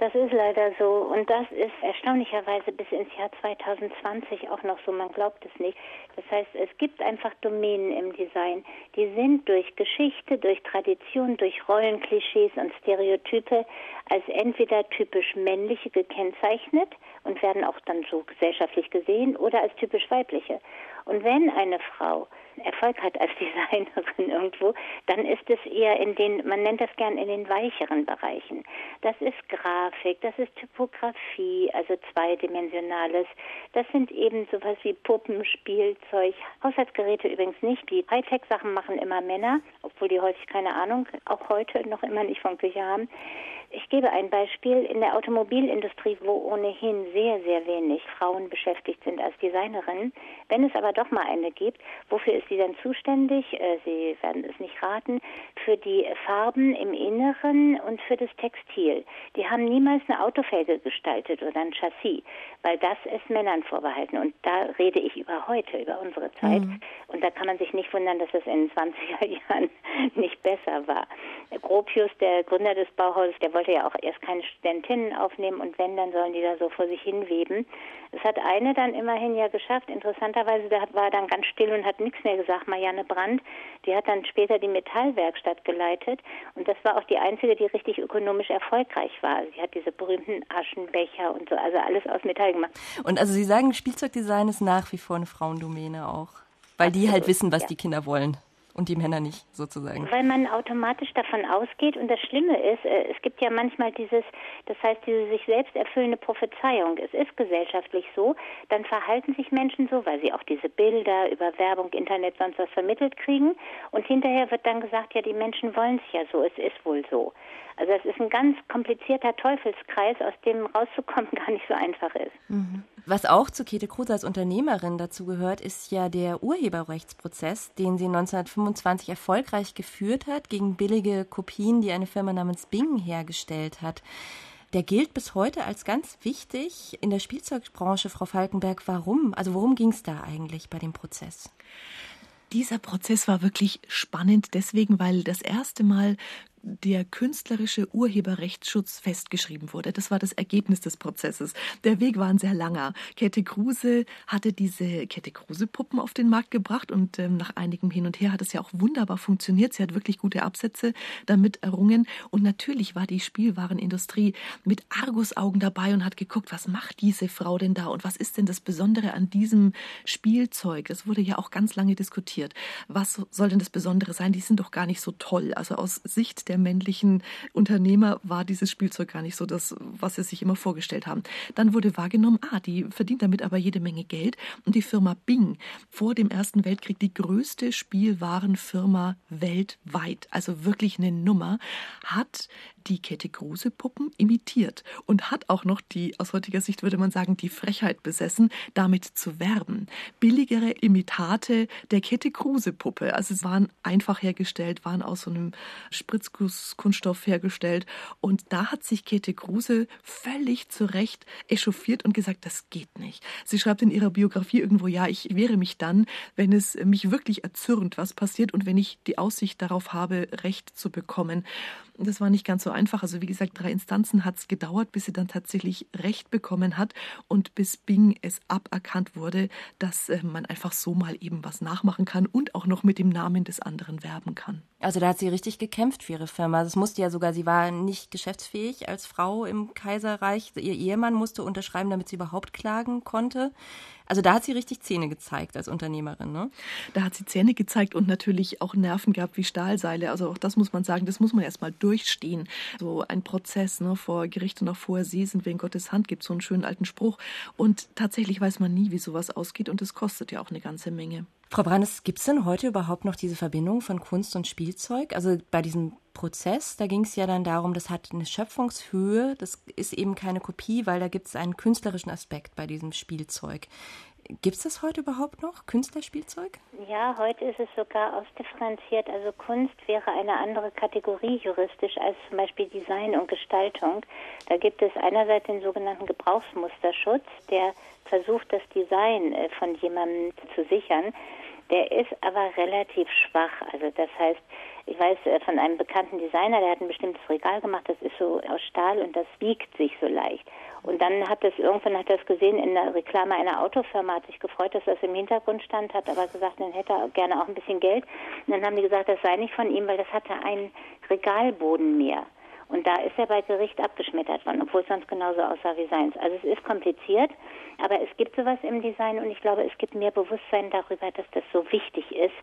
Das ist leider so und das ist erstaunlicherweise bis ins Jahr 2020 auch noch so, man glaubt es nicht. Das heißt, es gibt einfach Domänen im Design, die sind durch Geschichte, durch Tradition, durch Rollenklischees und Stereotype als entweder typisch männliche gekennzeichnet und werden auch dann so gesellschaftlich gesehen oder als typisch weibliche. Und wenn eine Frau Erfolg hat als Designerin irgendwo, dann ist es eher in den, man nennt das gern in den weicheren Bereichen. Das ist Grafik, das ist Typografie, also zweidimensionales. Das sind eben sowas wie Puppen, Spielzeug, Haushaltsgeräte übrigens nicht. Die Hightech-Sachen machen immer Männer, obwohl die häufig keine Ahnung, auch heute noch immer nicht von Küche haben. Ich gebe ein Beispiel. In der Automobilindustrie, wo ohnehin sehr, sehr wenig Frauen beschäftigt sind als Designerinnen, wenn es aber doch mal eine gibt, wofür ist sie dann zuständig? Äh, sie werden es nicht raten. Für die Farben im Inneren und für das Textil. Die haben niemals eine Autofelge gestaltet oder ein Chassis, weil das ist Männern vorbehalten. Und da rede ich über heute, über unsere Zeit. Mhm. Und da kann man sich nicht wundern, dass es in den 20er Jahren nicht besser war. Gropius, der Gründer des Bauhauses, der wollte ja auch erst keine Studentinnen aufnehmen und wenn, dann sollen die da so vor sich hinweben. Es hat eine dann immerhin ja geschafft. Interessanterweise, da war dann ganz still und hat nichts mehr gesagt, Marianne Brandt. Die hat dann später die Metallwerkstatt geleitet und das war auch die einzige, die richtig ökonomisch erfolgreich war. Sie hat diese berühmten Aschenbecher und so, also alles aus Metall gemacht. Und also Sie sagen, Spielzeugdesign ist nach wie vor eine Frauendomäne auch, weil Absolut, die halt wissen, was ja. die Kinder wollen und die Männer nicht, sozusagen. Weil man automatisch davon ausgeht und das Schlimme ist, äh, es gibt ja manchmal dieses, das heißt diese sich selbst erfüllende Prophezeiung. Es ist gesellschaftlich so, dann verhalten sich Menschen so, weil sie auch diese Bilder über Werbung, Internet, sonst was vermittelt kriegen und hinterher wird dann gesagt, ja, die Menschen wollen es ja so, es ist wohl so. Also es ist ein ganz komplizierter Teufelskreis, aus dem rauszukommen gar nicht so einfach ist. Mhm. Was auch zu Käthe Kruse als Unternehmerin dazu gehört, ist ja der Urheberrechtsprozess, den sie 1925 erfolgreich geführt hat gegen billige Kopien, die eine Firma namens Bing hergestellt hat. Der gilt bis heute als ganz wichtig in der Spielzeugbranche, Frau Falkenberg. Warum? Also worum ging es da eigentlich bei dem Prozess? Dieser Prozess war wirklich spannend deswegen, weil das erste Mal der künstlerische Urheberrechtsschutz festgeschrieben wurde. Das war das Ergebnis des Prozesses. Der Weg war ein sehr langer. Kette Kruse hatte diese Kette Kruse Puppen auf den Markt gebracht und ähm, nach einigem Hin und Her hat es ja auch wunderbar funktioniert. Sie hat wirklich gute Absätze damit errungen und natürlich war die Spielwarenindustrie mit Argusaugen dabei und hat geguckt, was macht diese Frau denn da und was ist denn das Besondere an diesem Spielzeug? Das wurde ja auch ganz lange diskutiert. Was soll denn das Besondere sein? Die sind doch gar nicht so toll. Also aus Sicht der männlichen Unternehmer war dieses Spielzeug gar nicht so das, was sie sich immer vorgestellt haben. Dann wurde wahrgenommen, ah, die verdient damit aber jede Menge Geld. Und die Firma Bing, vor dem Ersten Weltkrieg die größte Spielwarenfirma weltweit, also wirklich eine Nummer, hat die Kette Kruse Puppen imitiert und hat auch noch die, aus heutiger Sicht würde man sagen, die Frechheit besessen, damit zu werben. Billigere Imitate der Kette Kruse Puppe, also es waren einfach hergestellt, waren aus so einem Spritzgusskunststoff hergestellt und da hat sich Kette Kruse völlig zu Recht echauffiert und gesagt, das geht nicht. Sie schreibt in ihrer Biografie irgendwo, ja, ich wehre mich dann, wenn es mich wirklich erzürnt, was passiert und wenn ich die Aussicht darauf habe, Recht zu bekommen. Das war nicht ganz so einfach. Also wie gesagt, drei Instanzen hat es gedauert, bis sie dann tatsächlich Recht bekommen hat und bis Bing es aberkannt wurde, dass äh, man einfach so mal eben was nachmachen kann und auch noch mit dem Namen des anderen werben kann. Also da hat sie richtig gekämpft für ihre Firma. Das musste ja sogar, sie war nicht geschäftsfähig als Frau im Kaiserreich. Ihr Ehemann musste unterschreiben, damit sie überhaupt klagen konnte. Also da hat sie richtig Zähne gezeigt als Unternehmerin, ne? Da hat sie Zähne gezeigt und natürlich auch Nerven gehabt wie Stahlseile. Also auch das muss man sagen, das muss man erst mal durchstehen. So ein Prozess, ne, vor Gericht und auch vorher Sie sind in Gottes Hand, gibt so einen schönen alten Spruch. Und tatsächlich weiß man nie, wie sowas ausgeht und es kostet ja auch eine ganze Menge. Frau Brandes, gibt es denn heute überhaupt noch diese Verbindung von Kunst und Spielzeug? Also bei diesem Prozess, da ging es ja dann darum, das hat eine Schöpfungshöhe, das ist eben keine Kopie, weil da gibt es einen künstlerischen Aspekt bei diesem Spielzeug. Gibt es das heute überhaupt noch, Künstlerspielzeug? Ja, heute ist es sogar ausdifferenziert. Also Kunst wäre eine andere Kategorie juristisch als zum Beispiel Design und Gestaltung. Da gibt es einerseits den sogenannten Gebrauchsmusterschutz, der versucht, das Design äh, von jemandem zu sichern. Der ist aber relativ schwach. Also das heißt, ich weiß äh, von einem bekannten Designer, der hat ein bestimmtes Regal gemacht, das ist so aus Stahl und das biegt sich so leicht. Und dann hat das irgendwann hat das gesehen in der Reklame einer Autofirma, hat sich gefreut, dass das im Hintergrund stand, hat aber gesagt, dann hätte er gerne auch ein bisschen Geld. Und dann haben die gesagt, das sei nicht von ihm, weil das hatte einen Regalboden mehr. Und da ist er bei Gericht abgeschmettert worden, obwohl es sonst genauso aussah wie seins. Also es ist kompliziert, aber es gibt sowas im Design und ich glaube, es gibt mehr Bewusstsein darüber, dass das so wichtig ist,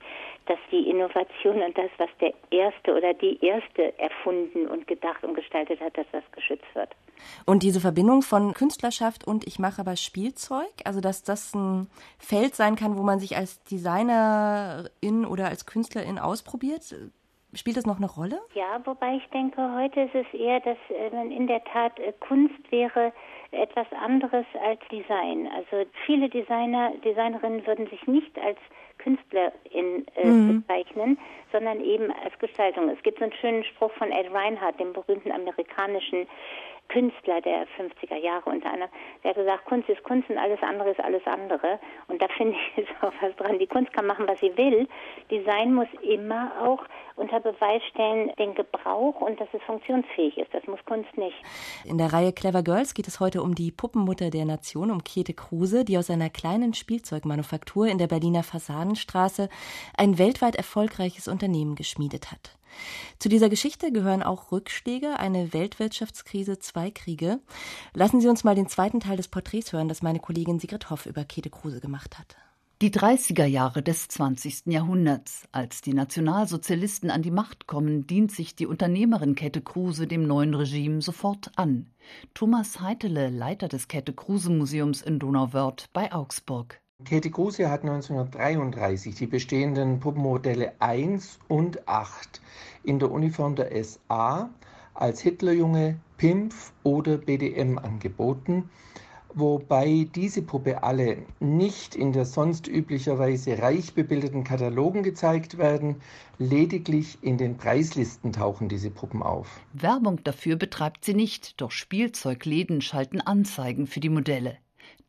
dass die Innovation und das, was der Erste oder die Erste erfunden und gedacht und gestaltet hat, dass das geschützt wird. Und diese Verbindung von Künstlerschaft und ich mache aber Spielzeug, also dass das ein Feld sein kann, wo man sich als Designerin oder als Künstlerin ausprobiert, Spielt das noch eine Rolle? Ja, wobei ich denke, heute ist es eher, dass äh, in der Tat äh, Kunst wäre etwas anderes als Design. Also viele Designer, Designerinnen würden sich nicht als Künstlerin äh, mhm. bezeichnen, sondern eben als Gestaltung. Es gibt so einen schönen Spruch von Ed Reinhardt, dem berühmten amerikanischen Künstler der 50er Jahre unter anderem, der hat gesagt, Kunst ist Kunst und alles andere ist alles andere. Und da finde ich ist auch was dran. Die Kunst kann machen, was sie will. Design muss immer auch unter Beweis stellen den Gebrauch und dass es funktionsfähig ist. Das muss Kunst nicht. In der Reihe Clever Girls geht es heute um die Puppenmutter der Nation, um Käthe Kruse, die aus einer kleinen Spielzeugmanufaktur in der Berliner Fassadenstraße ein weltweit erfolgreiches Unternehmen geschmiedet hat. Zu dieser Geschichte gehören auch Rückschläge, eine Weltwirtschaftskrise, zwei Kriege. Lassen Sie uns mal den zweiten Teil des Porträts hören, das meine Kollegin Sigrid Hoff über Käthe Kruse gemacht hat. Die 30er Jahre des 20. Jahrhunderts. Als die Nationalsozialisten an die Macht kommen, dient sich die Unternehmerin Käthe Kruse dem neuen Regime sofort an. Thomas Heitele, Leiter des Käthe Kruse Museums in Donauwörth bei Augsburg. Käthe Kruse hat 1933 die bestehenden Puppenmodelle 1 und 8 in der Uniform der SA als Hitlerjunge, Pimpf oder BDM angeboten wobei diese Puppe alle nicht in der sonst üblicherweise reich bebildeten Katalogen gezeigt werden, lediglich in den Preislisten tauchen diese Puppen auf. Werbung dafür betreibt sie nicht, doch Spielzeugläden schalten Anzeigen für die Modelle.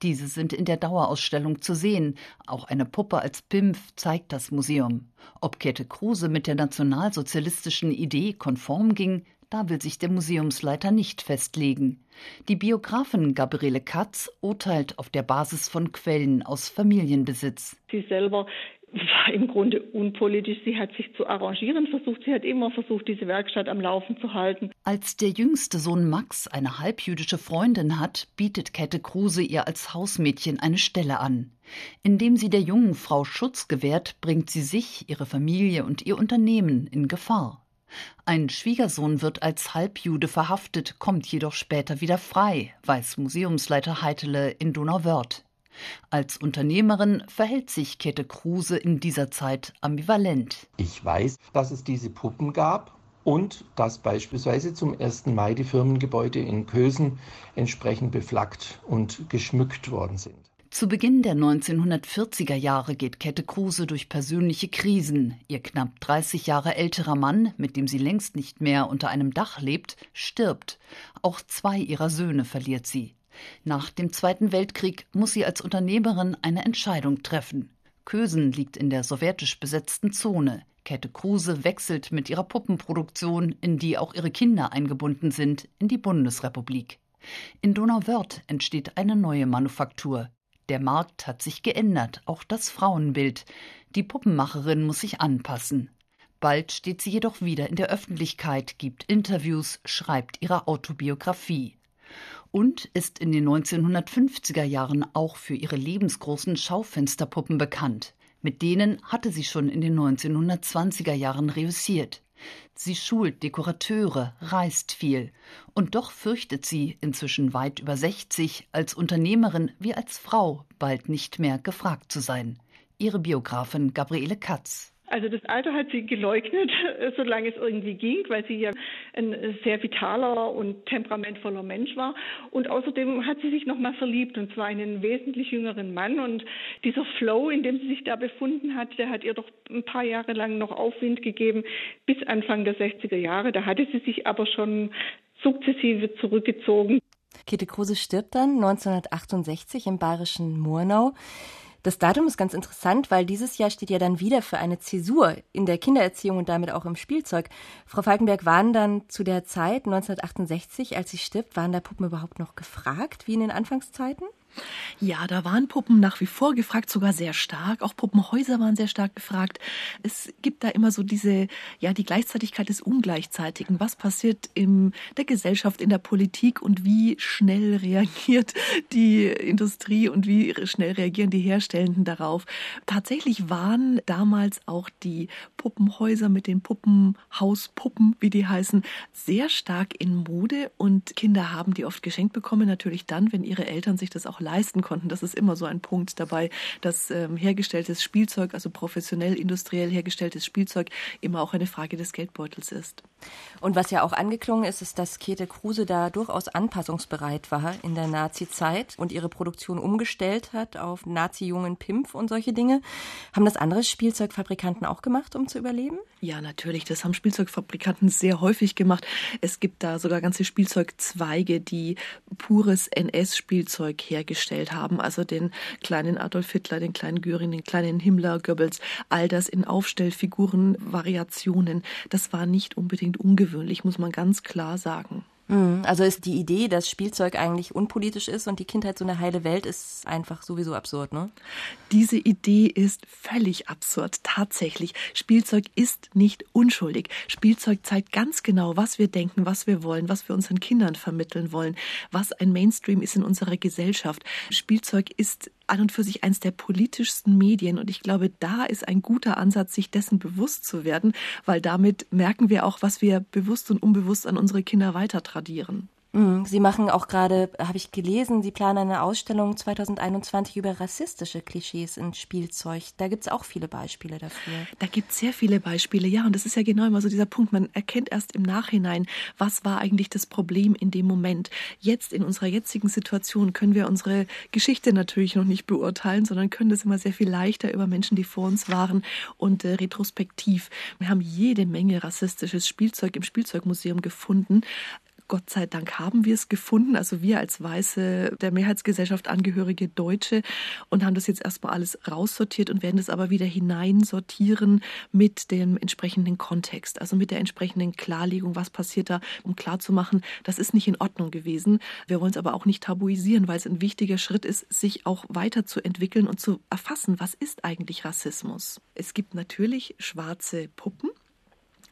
Diese sind in der Dauerausstellung zu sehen. Auch eine Puppe als Pimpf zeigt das Museum. Ob Käthe Kruse mit der nationalsozialistischen Idee konform ging, da will sich der Museumsleiter nicht festlegen. Die Biografin Gabriele Katz urteilt auf der Basis von Quellen aus Familienbesitz. Sie selber war im Grunde unpolitisch. Sie hat sich zu arrangieren versucht. Sie hat immer versucht, diese Werkstatt am Laufen zu halten. Als der jüngste Sohn Max eine halbjüdische Freundin hat, bietet Käthe Kruse ihr als Hausmädchen eine Stelle an. Indem sie der jungen Frau Schutz gewährt, bringt sie sich, ihre Familie und ihr Unternehmen in Gefahr. Ein Schwiegersohn wird als Halbjude verhaftet, kommt jedoch später wieder frei, weiß Museumsleiter Heitele in Donauwörth. Als Unternehmerin verhält sich Käthe Kruse in dieser Zeit ambivalent. Ich weiß, dass es diese Puppen gab und dass beispielsweise zum 1. Mai die Firmengebäude in Kösen entsprechend beflaggt und geschmückt worden sind. Zu Beginn der 1940er Jahre geht Käthe Kruse durch persönliche Krisen. Ihr knapp 30 Jahre älterer Mann, mit dem sie längst nicht mehr unter einem Dach lebt, stirbt. Auch zwei ihrer Söhne verliert sie. Nach dem Zweiten Weltkrieg muss sie als Unternehmerin eine Entscheidung treffen. Kösen liegt in der sowjetisch besetzten Zone. Käthe Kruse wechselt mit ihrer Puppenproduktion, in die auch ihre Kinder eingebunden sind, in die Bundesrepublik. In Donauwörth entsteht eine neue Manufaktur. Der Markt hat sich geändert, auch das Frauenbild. Die Puppenmacherin muss sich anpassen. Bald steht sie jedoch wieder in der Öffentlichkeit, gibt Interviews, schreibt ihre Autobiografie. Und ist in den 1950er Jahren auch für ihre lebensgroßen Schaufensterpuppen bekannt. Mit denen hatte sie schon in den 1920er Jahren reüssiert. Sie schult Dekorateure, reist viel. Und doch fürchtet sie, inzwischen weit über 60, als Unternehmerin wie als Frau bald nicht mehr gefragt zu sein. Ihre Biografin Gabriele Katz. Also das Alter hat sie geleugnet, solange es irgendwie ging, weil sie ja ein sehr vitaler und temperamentvoller Mensch war. Und außerdem hat sie sich nochmal verliebt, und zwar in einen wesentlich jüngeren Mann. Und dieser Flow, in dem sie sich da befunden hat, der hat ihr doch ein paar Jahre lang noch Aufwind gegeben, bis Anfang der 60er Jahre. Da hatte sie sich aber schon sukzessive zurückgezogen. Käthe Kruse stirbt dann 1968 im bayerischen Murnau. Das Datum ist ganz interessant, weil dieses Jahr steht ja dann wieder für eine Zäsur in der Kindererziehung und damit auch im Spielzeug. Frau Falkenberg, waren dann zu der Zeit 1968, als sie stirbt, waren da Puppen überhaupt noch gefragt, wie in den Anfangszeiten? Ja, da waren Puppen nach wie vor gefragt, sogar sehr stark. Auch Puppenhäuser waren sehr stark gefragt. Es gibt da immer so diese, ja, die Gleichzeitigkeit des Ungleichzeitigen. Was passiert in der Gesellschaft, in der Politik und wie schnell reagiert die Industrie und wie schnell reagieren die Herstellenden darauf? Tatsächlich waren damals auch die Puppenhäuser mit den Puppenhauspuppen, wie die heißen, sehr stark in Mode und Kinder haben die oft geschenkt bekommen, natürlich dann, wenn ihre Eltern sich das auch leisten konnten. Das ist immer so ein Punkt dabei, dass ähm, hergestelltes Spielzeug, also professionell, industriell hergestelltes Spielzeug, immer auch eine Frage des Geldbeutels ist. Und was ja auch angeklungen ist, ist, dass Käthe Kruse da durchaus anpassungsbereit war in der Nazi-Zeit und ihre Produktion umgestellt hat auf Nazi-Jungen Pimpf und solche Dinge. Haben das andere Spielzeugfabrikanten auch gemacht, um zu überleben? Ja, natürlich. Das haben Spielzeugfabrikanten sehr häufig gemacht. Es gibt da sogar ganze Spielzeugzweige, die pures NS-Spielzeug hergestellt haben. Also den kleinen Adolf Hitler, den kleinen Göring, den kleinen Himmler, Goebbels. All das in Aufstellfiguren, Variationen. Das war nicht unbedingt ungewöhnlich, muss man ganz klar sagen. Mhm. Also ist die Idee, dass Spielzeug eigentlich unpolitisch ist und die Kindheit so eine heile Welt ist, einfach sowieso absurd, ne? Diese Idee ist völlig absurd, tatsächlich. Spielzeug ist nicht unschuldig. Spielzeug zeigt ganz genau, was wir denken, was wir wollen, was wir unseren Kindern vermitteln wollen, was ein Mainstream ist in unserer Gesellschaft. Spielzeug ist an und für sich eines der politischsten Medien. Und ich glaube, da ist ein guter Ansatz, sich dessen bewusst zu werden, weil damit merken wir auch, was wir bewusst und unbewusst an unsere Kinder weiter tradieren. Mhm. Sie machen auch gerade, habe ich gelesen, Sie planen eine Ausstellung 2021 über rassistische Klischees in Spielzeug. Da gibt es auch viele Beispiele dafür. Da gibt es sehr viele Beispiele, ja. Und das ist ja genau immer so dieser Punkt. Man erkennt erst im Nachhinein, was war eigentlich das Problem in dem Moment. Jetzt, in unserer jetzigen Situation, können wir unsere Geschichte natürlich noch nicht beurteilen, sondern können das immer sehr viel leichter über Menschen, die vor uns waren und äh, retrospektiv. Wir haben jede Menge rassistisches Spielzeug im Spielzeugmuseum gefunden. Gott sei Dank haben wir es gefunden, also wir als weiße, der Mehrheitsgesellschaft angehörige Deutsche und haben das jetzt erstmal alles raussortiert und werden es aber wieder hineinsortieren mit dem entsprechenden Kontext, also mit der entsprechenden Klarlegung, was passiert da, um klarzumachen, das ist nicht in Ordnung gewesen. Wir wollen es aber auch nicht tabuisieren, weil es ein wichtiger Schritt ist, sich auch weiterzuentwickeln und zu erfassen, was ist eigentlich Rassismus. Es gibt natürlich schwarze Puppen,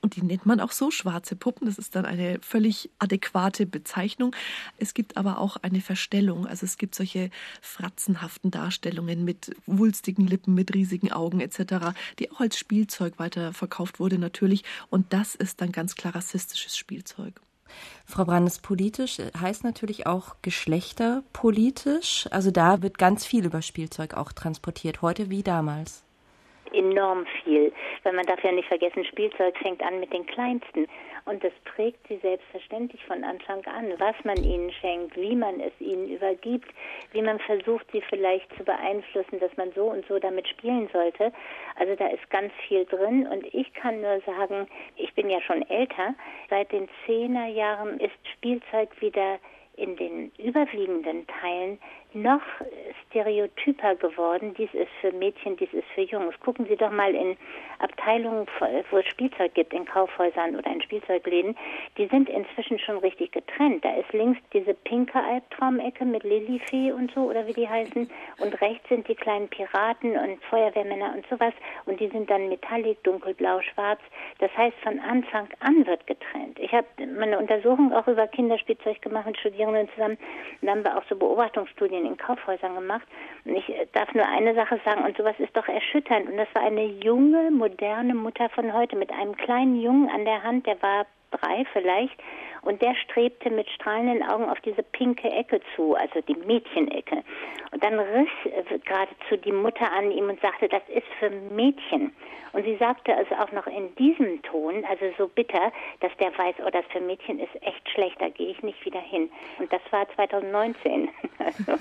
und die nennt man auch so, schwarze Puppen. Das ist dann eine völlig adäquate Bezeichnung. Es gibt aber auch eine Verstellung. Also es gibt solche fratzenhaften Darstellungen mit wulstigen Lippen, mit riesigen Augen etc., die auch als Spielzeug weiterverkauft wurde natürlich. Und das ist dann ganz klar rassistisches Spielzeug. Frau Brandes, politisch heißt natürlich auch geschlechterpolitisch. Also da wird ganz viel über Spielzeug auch transportiert, heute wie damals enorm viel. Weil man darf ja nicht vergessen, Spielzeug fängt an mit den Kleinsten. Und das prägt sie selbstverständlich von Anfang an, was man ihnen schenkt, wie man es ihnen übergibt, wie man versucht, sie vielleicht zu beeinflussen, dass man so und so damit spielen sollte. Also da ist ganz viel drin. Und ich kann nur sagen, ich bin ja schon älter. Seit den Zehnerjahren ist Spielzeug wieder in den überwiegenden Teilen noch stereotyper geworden. Dies ist für Mädchen, dies ist für Jungs. Gucken Sie doch mal in Abteilungen, wo es Spielzeug gibt, in Kaufhäusern oder in Spielzeugläden. Die sind inzwischen schon richtig getrennt. Da ist links diese pinke Albtraumecke mit Lilifee und so, oder wie die heißen. Und rechts sind die kleinen Piraten und Feuerwehrmänner und sowas. Und die sind dann metallic, dunkelblau, schwarz. Das heißt, von Anfang an wird getrennt. Ich habe meine Untersuchung auch über Kinderspielzeug gemacht mit Studierenden zusammen. Dann haben wir auch so Beobachtungsstudien in Kaufhäusern gemacht. Und ich äh, darf nur eine Sache sagen, und sowas ist doch erschütternd. Und das war eine junge, moderne Mutter von heute mit einem kleinen Jungen an der Hand, der war drei vielleicht, und der strebte mit strahlenden Augen auf diese pinke Ecke zu, also die Mädchenecke. Und dann riss äh, geradezu die Mutter an ihm und sagte, das ist für Mädchen. Und sie sagte es auch noch in diesem Ton, also so bitter, dass der weiß, oh, das für Mädchen ist echt schlecht, da gehe ich nicht wieder hin. Und das war 2019. also,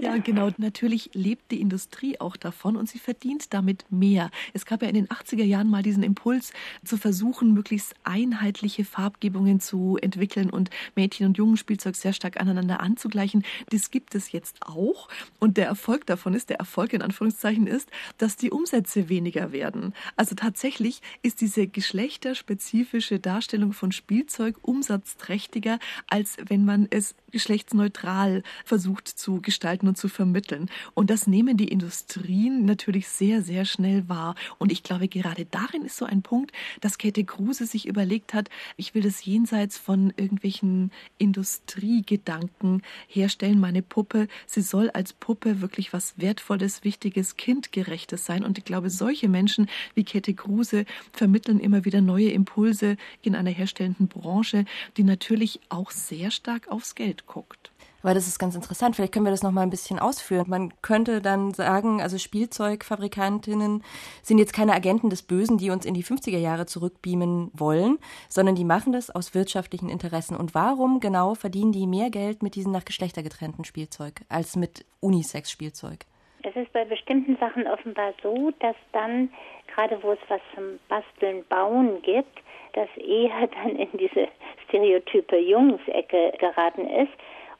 ja, ja, genau. Natürlich lebt die Industrie auch davon und sie verdient damit mehr. Es gab ja in den 80er Jahren mal diesen Impuls, zu versuchen, möglichst einheitliche Farbgebungen zu entwickeln und Mädchen- und Jungenspielzeug sehr stark aneinander anzugleichen. Das gibt es jetzt auch. Und der Erfolg davon ist, der Erfolg in Anführungszeichen ist, dass die Umsätze weniger werden. Also tatsächlich ist diese geschlechterspezifische Darstellung von Spielzeug umsatzträchtiger, als wenn man es geschlechtsneutral versucht zu gestalten und zu vermitteln. Und das nehmen die Industrien natürlich sehr, sehr schnell wahr. Und ich glaube, gerade darin ist so ein Punkt, dass Käthe Kruse sich überlegt hat, ich will das jenseits von irgendwelchen Industriegedanken herstellen, meine Puppe. Sie soll als Puppe wirklich was Wertvolles, Wichtiges, Kindgerechtes sein. Und ich glaube, solche Menschen wie Käthe Kruse vermitteln immer wieder neue Impulse in einer herstellenden Branche, die natürlich auch sehr stark aufs Geld guckt. Weil das ist ganz interessant. Vielleicht können wir das noch mal ein bisschen ausführen. Man könnte dann sagen, also Spielzeugfabrikantinnen sind jetzt keine Agenten des Bösen, die uns in die 50er Jahre zurückbeamen wollen, sondern die machen das aus wirtschaftlichen Interessen. Und warum genau verdienen die mehr Geld mit diesem nach Geschlechter getrennten Spielzeug als mit Unisex-Spielzeug? Es ist bei bestimmten Sachen offenbar so, dass dann, gerade wo es was zum Basteln, Bauen gibt, das eher dann in diese stereotype Jungsecke geraten ist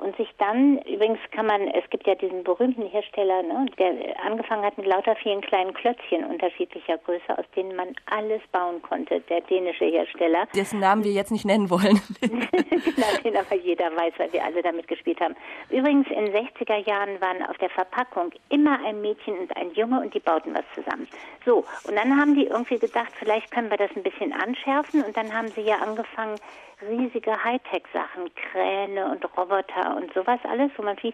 und sich dann, übrigens kann man, es gibt ja diesen berühmten Hersteller, ne, der angefangen hat mit lauter vielen kleinen Klötzchen unterschiedlicher Größe, aus denen man alles bauen konnte, der dänische Hersteller. Dessen Namen wir jetzt nicht nennen wollen. genau, den aber jeder weiß, weil wir alle damit gespielt haben. Übrigens, in 60er Jahren waren auf der Verpackung immer ein Mädchen und ein Junge und die bauten was zusammen. So, und dann haben die irgendwie gedacht, vielleicht können wir das ein bisschen anschärfen und dann haben sie ja angefangen, riesige Hightech-Sachen, Kräne und Roboter und sowas alles, wo man viel,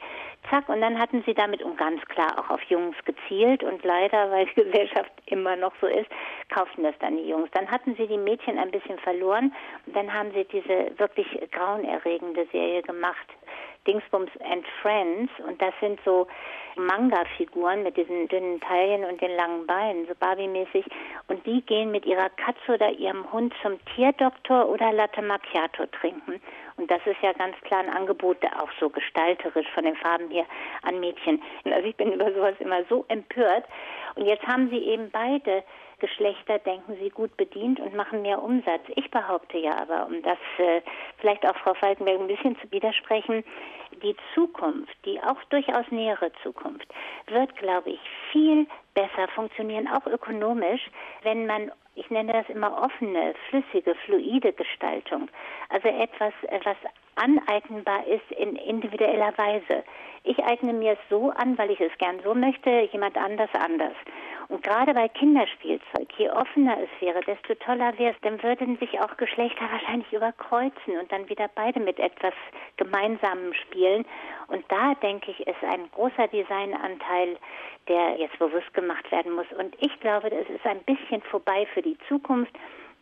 zack, und dann hatten sie damit und ganz klar auch auf Jungs gezielt und leider, weil die Gesellschaft immer noch so ist, kauften das dann die Jungs. Dann hatten sie die Mädchen ein bisschen verloren und dann haben sie diese wirklich grauenerregende Serie gemacht. Dingsbums and Friends. Und das sind so Manga-Figuren mit diesen dünnen Taillen und den langen Beinen, so Barbie-mäßig. Und die gehen mit ihrer Katze oder ihrem Hund zum Tierdoktor oder Latte Macchiato trinken. Und das ist ja ganz klar ein Angebot, auch so gestalterisch von den Farben hier an Mädchen. Also ich bin über sowas immer so empört. Und jetzt haben sie eben beide Geschlechter, denken Sie, gut bedient und machen mehr Umsatz. Ich behaupte ja aber, um das äh, vielleicht auch Frau Falkenberg ein bisschen zu widersprechen, die Zukunft, die auch durchaus nähere Zukunft, wird, glaube ich, viel besser funktionieren, auch ökonomisch, wenn man ich nenne das immer offene, flüssige, fluide Gestaltung. Also etwas, was aneignbar ist in individueller Weise. Ich eigne mir es so an, weil ich es gern so möchte, jemand anders anders. Und gerade bei Kinderspielzeug, je offener es wäre, desto toller wäre es, dann würden sich auch Geschlechter wahrscheinlich überkreuzen und dann wieder beide mit etwas Gemeinsamem spielen. Und da denke ich, ist ein großer Designanteil, der jetzt bewusst gemacht werden muss. Und ich glaube, es ist ein bisschen vorbei für die Zukunft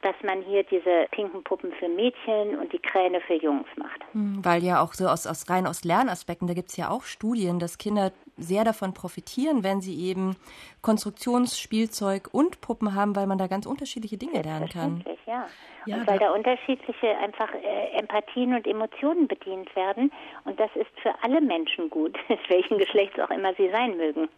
dass man hier diese pinken Puppen für Mädchen und die Kräne für Jungs macht. Hm, weil ja auch so aus, aus rein aus Lernaspekten, da gibt es ja auch Studien, dass Kinder sehr davon profitieren, wenn sie eben Konstruktionsspielzeug und Puppen haben, weil man da ganz unterschiedliche Dinge lernen kann. Ja. ja und weil da unterschiedliche einfach äh, Empathien und Emotionen bedient werden. Und das ist für alle Menschen gut, welchen Geschlechts auch immer sie sein mögen.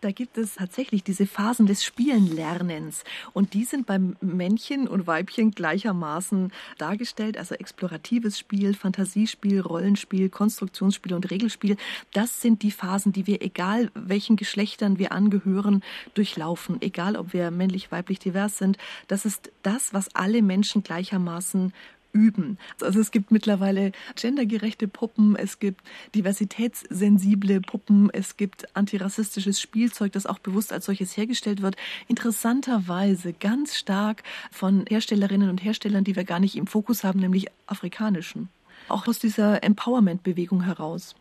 Da gibt es tatsächlich diese Phasen des Spielenlernens. Und die sind beim Männchen und Weibchen gleichermaßen dargestellt. Also exploratives Spiel, Fantasiespiel, Rollenspiel, Konstruktionsspiel und Regelspiel. Das sind die Phasen, die wir, egal welchen Geschlechtern wir angehören, durchlaufen. Egal ob wir männlich, weiblich, divers sind. Das ist das, was alle Menschen gleichermaßen üben. Also es gibt mittlerweile gendergerechte Puppen, es gibt diversitätssensible Puppen, es gibt antirassistisches Spielzeug, das auch bewusst als solches hergestellt wird. Interessanterweise ganz stark von Herstellerinnen und Herstellern, die wir gar nicht im Fokus haben, nämlich afrikanischen. Auch aus dieser Empowerment-Bewegung heraus.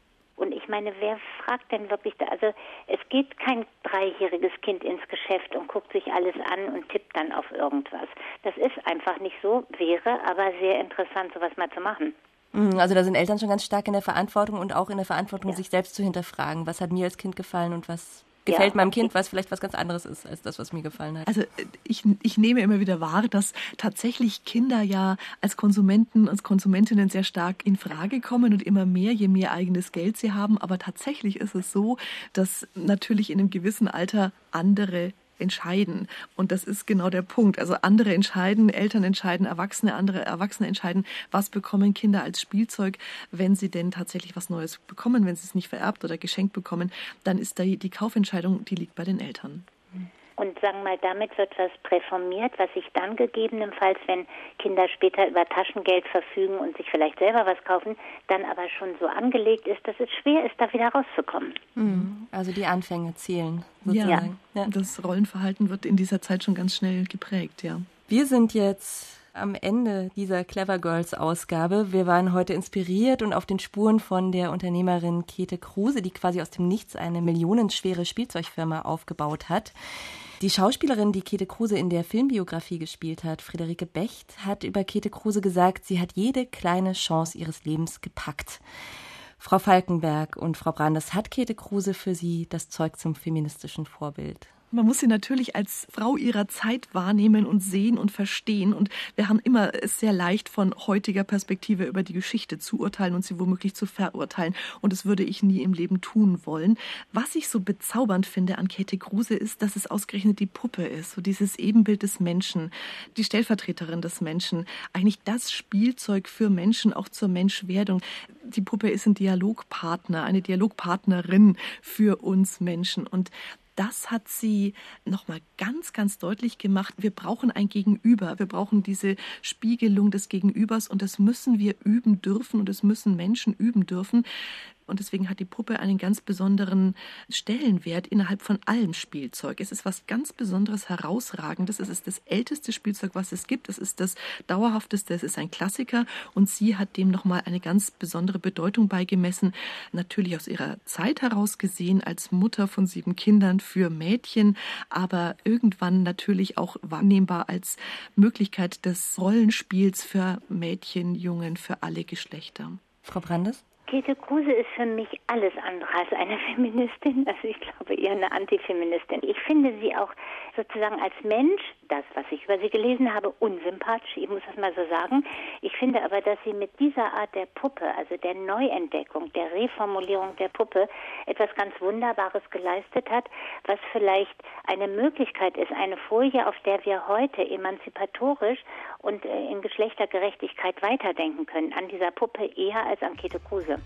Ich meine, wer fragt denn wirklich da? Also es geht kein dreijähriges Kind ins Geschäft und guckt sich alles an und tippt dann auf irgendwas. Das ist einfach nicht so, wäre aber sehr interessant, sowas mal zu machen. Mhm, also da sind Eltern schon ganz stark in der Verantwortung und auch in der Verantwortung, ja. sich selbst zu hinterfragen. Was hat mir als Kind gefallen und was gefällt ja. meinem Kind, was vielleicht was ganz anderes ist als das, was mir gefallen hat. Also ich, ich nehme immer wieder wahr, dass tatsächlich Kinder ja als Konsumenten, als Konsumentinnen sehr stark in Frage kommen und immer mehr, je mehr eigenes Geld sie haben. Aber tatsächlich ist es so, dass natürlich in einem gewissen Alter andere entscheiden. Und das ist genau der Punkt. Also andere entscheiden, Eltern entscheiden, Erwachsene, andere Erwachsene entscheiden, was bekommen Kinder als Spielzeug, wenn sie denn tatsächlich was Neues bekommen, wenn sie es nicht vererbt oder geschenkt bekommen, dann ist da die Kaufentscheidung, die liegt bei den Eltern. Und sagen wir mal, damit wird was präformiert, was sich dann gegebenenfalls, wenn Kinder später über Taschengeld verfügen und sich vielleicht selber was kaufen, dann aber schon so angelegt ist, dass es schwer ist, da wieder rauszukommen. Mhm. Also die Anfänge zählen sozusagen. Ja, ja, das Rollenverhalten wird in dieser Zeit schon ganz schnell geprägt, ja. Wir sind jetzt am Ende dieser Clever Girls Ausgabe. Wir waren heute inspiriert und auf den Spuren von der Unternehmerin Käthe Kruse, die quasi aus dem Nichts eine millionenschwere Spielzeugfirma aufgebaut hat. Die Schauspielerin, die Käthe Kruse in der Filmbiografie gespielt hat, Friederike Becht, hat über Käthe Kruse gesagt, sie hat jede kleine Chance ihres Lebens gepackt. Frau Falkenberg und Frau Brandes, hat Käthe Kruse für Sie das Zeug zum feministischen Vorbild? Man muss sie natürlich als Frau ihrer Zeit wahrnehmen und sehen und verstehen. Und wir haben immer es sehr leicht, von heutiger Perspektive über die Geschichte zu urteilen und sie womöglich zu verurteilen. Und das würde ich nie im Leben tun wollen. Was ich so bezaubernd finde an Käthe Kruse ist, dass es ausgerechnet die Puppe ist, so dieses Ebenbild des Menschen, die Stellvertreterin des Menschen, eigentlich das Spielzeug für Menschen, auch zur Menschwerdung. Die Puppe ist ein Dialogpartner, eine Dialogpartnerin für uns Menschen. Und das hat sie nochmal ganz, ganz deutlich gemacht. Wir brauchen ein Gegenüber. Wir brauchen diese Spiegelung des Gegenübers und das müssen wir üben dürfen und das müssen Menschen üben dürfen. Und deswegen hat die Puppe einen ganz besonderen Stellenwert innerhalb von allem Spielzeug. Es ist was ganz Besonderes, Herausragendes. Es ist das älteste Spielzeug, was es gibt. Es ist das dauerhafteste. Es ist ein Klassiker. Und sie hat dem nochmal eine ganz besondere Bedeutung beigemessen. Natürlich aus ihrer Zeit heraus gesehen, als Mutter von sieben Kindern für Mädchen, aber irgendwann natürlich auch wahrnehmbar als Möglichkeit des Rollenspiels für Mädchen, Jungen, für alle Geschlechter. Frau Brandes? Käthe Kruse ist für mich alles andere als eine Feministin. Also ich glaube eher eine Antifeministin. Ich finde sie auch sozusagen als Mensch, das, was ich über sie gelesen habe, unsympathisch. Ich muss das mal so sagen. Ich finde aber, dass sie mit dieser Art der Puppe, also der Neuentdeckung, der Reformulierung der Puppe, etwas ganz Wunderbares geleistet hat, was vielleicht eine Möglichkeit ist, eine Folie, auf der wir heute emanzipatorisch und äh, in Geschlechtergerechtigkeit weiterdenken können. An dieser Puppe eher als an Käthe Kruse.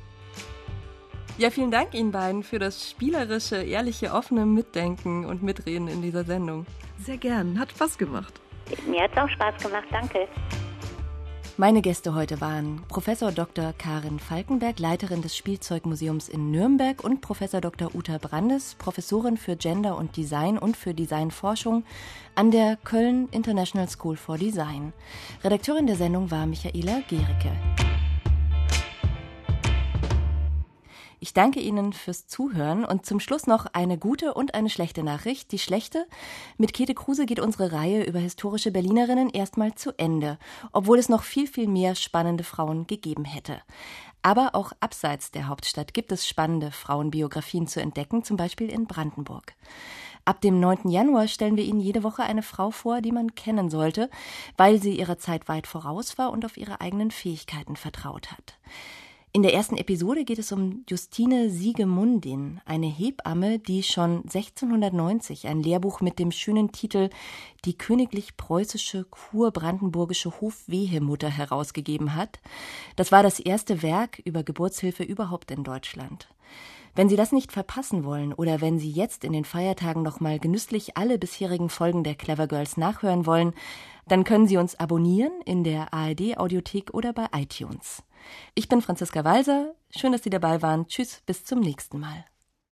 Ja, vielen Dank Ihnen beiden für das spielerische, ehrliche, offene Mitdenken und Mitreden in dieser Sendung. Sehr gern, hat Spaß gemacht. Mir hat es auch Spaß gemacht, danke. Meine Gäste heute waren Professor Dr. Karin Falkenberg, Leiterin des Spielzeugmuseums in Nürnberg und Professor Dr. Uta Brandes, Professorin für Gender und Design und für Designforschung an der Köln International School for Design. Redakteurin der Sendung war Michaela Gericke. Ich danke Ihnen fürs Zuhören und zum Schluss noch eine gute und eine schlechte Nachricht. Die schlechte, mit Käthe Kruse geht unsere Reihe über historische Berlinerinnen erstmal zu Ende, obwohl es noch viel, viel mehr spannende Frauen gegeben hätte. Aber auch abseits der Hauptstadt gibt es spannende Frauenbiografien zu entdecken, zum Beispiel in Brandenburg. Ab dem 9. Januar stellen wir Ihnen jede Woche eine Frau vor, die man kennen sollte, weil sie ihrer Zeit weit voraus war und auf ihre eigenen Fähigkeiten vertraut hat. In der ersten Episode geht es um Justine Siegemundin, eine Hebamme, die schon 1690 ein Lehrbuch mit dem schönen Titel Die königlich-preußische kurbrandenburgische Hofwehemutter herausgegeben hat. Das war das erste Werk über Geburtshilfe überhaupt in Deutschland. Wenn Sie das nicht verpassen wollen oder wenn Sie jetzt in den Feiertagen nochmal genüsslich alle bisherigen Folgen der Clever Girls nachhören wollen, dann können Sie uns abonnieren in der ARD Audiothek oder bei iTunes. Ich bin Franziska Walser. Schön, dass Sie dabei waren. Tschüss, bis zum nächsten Mal.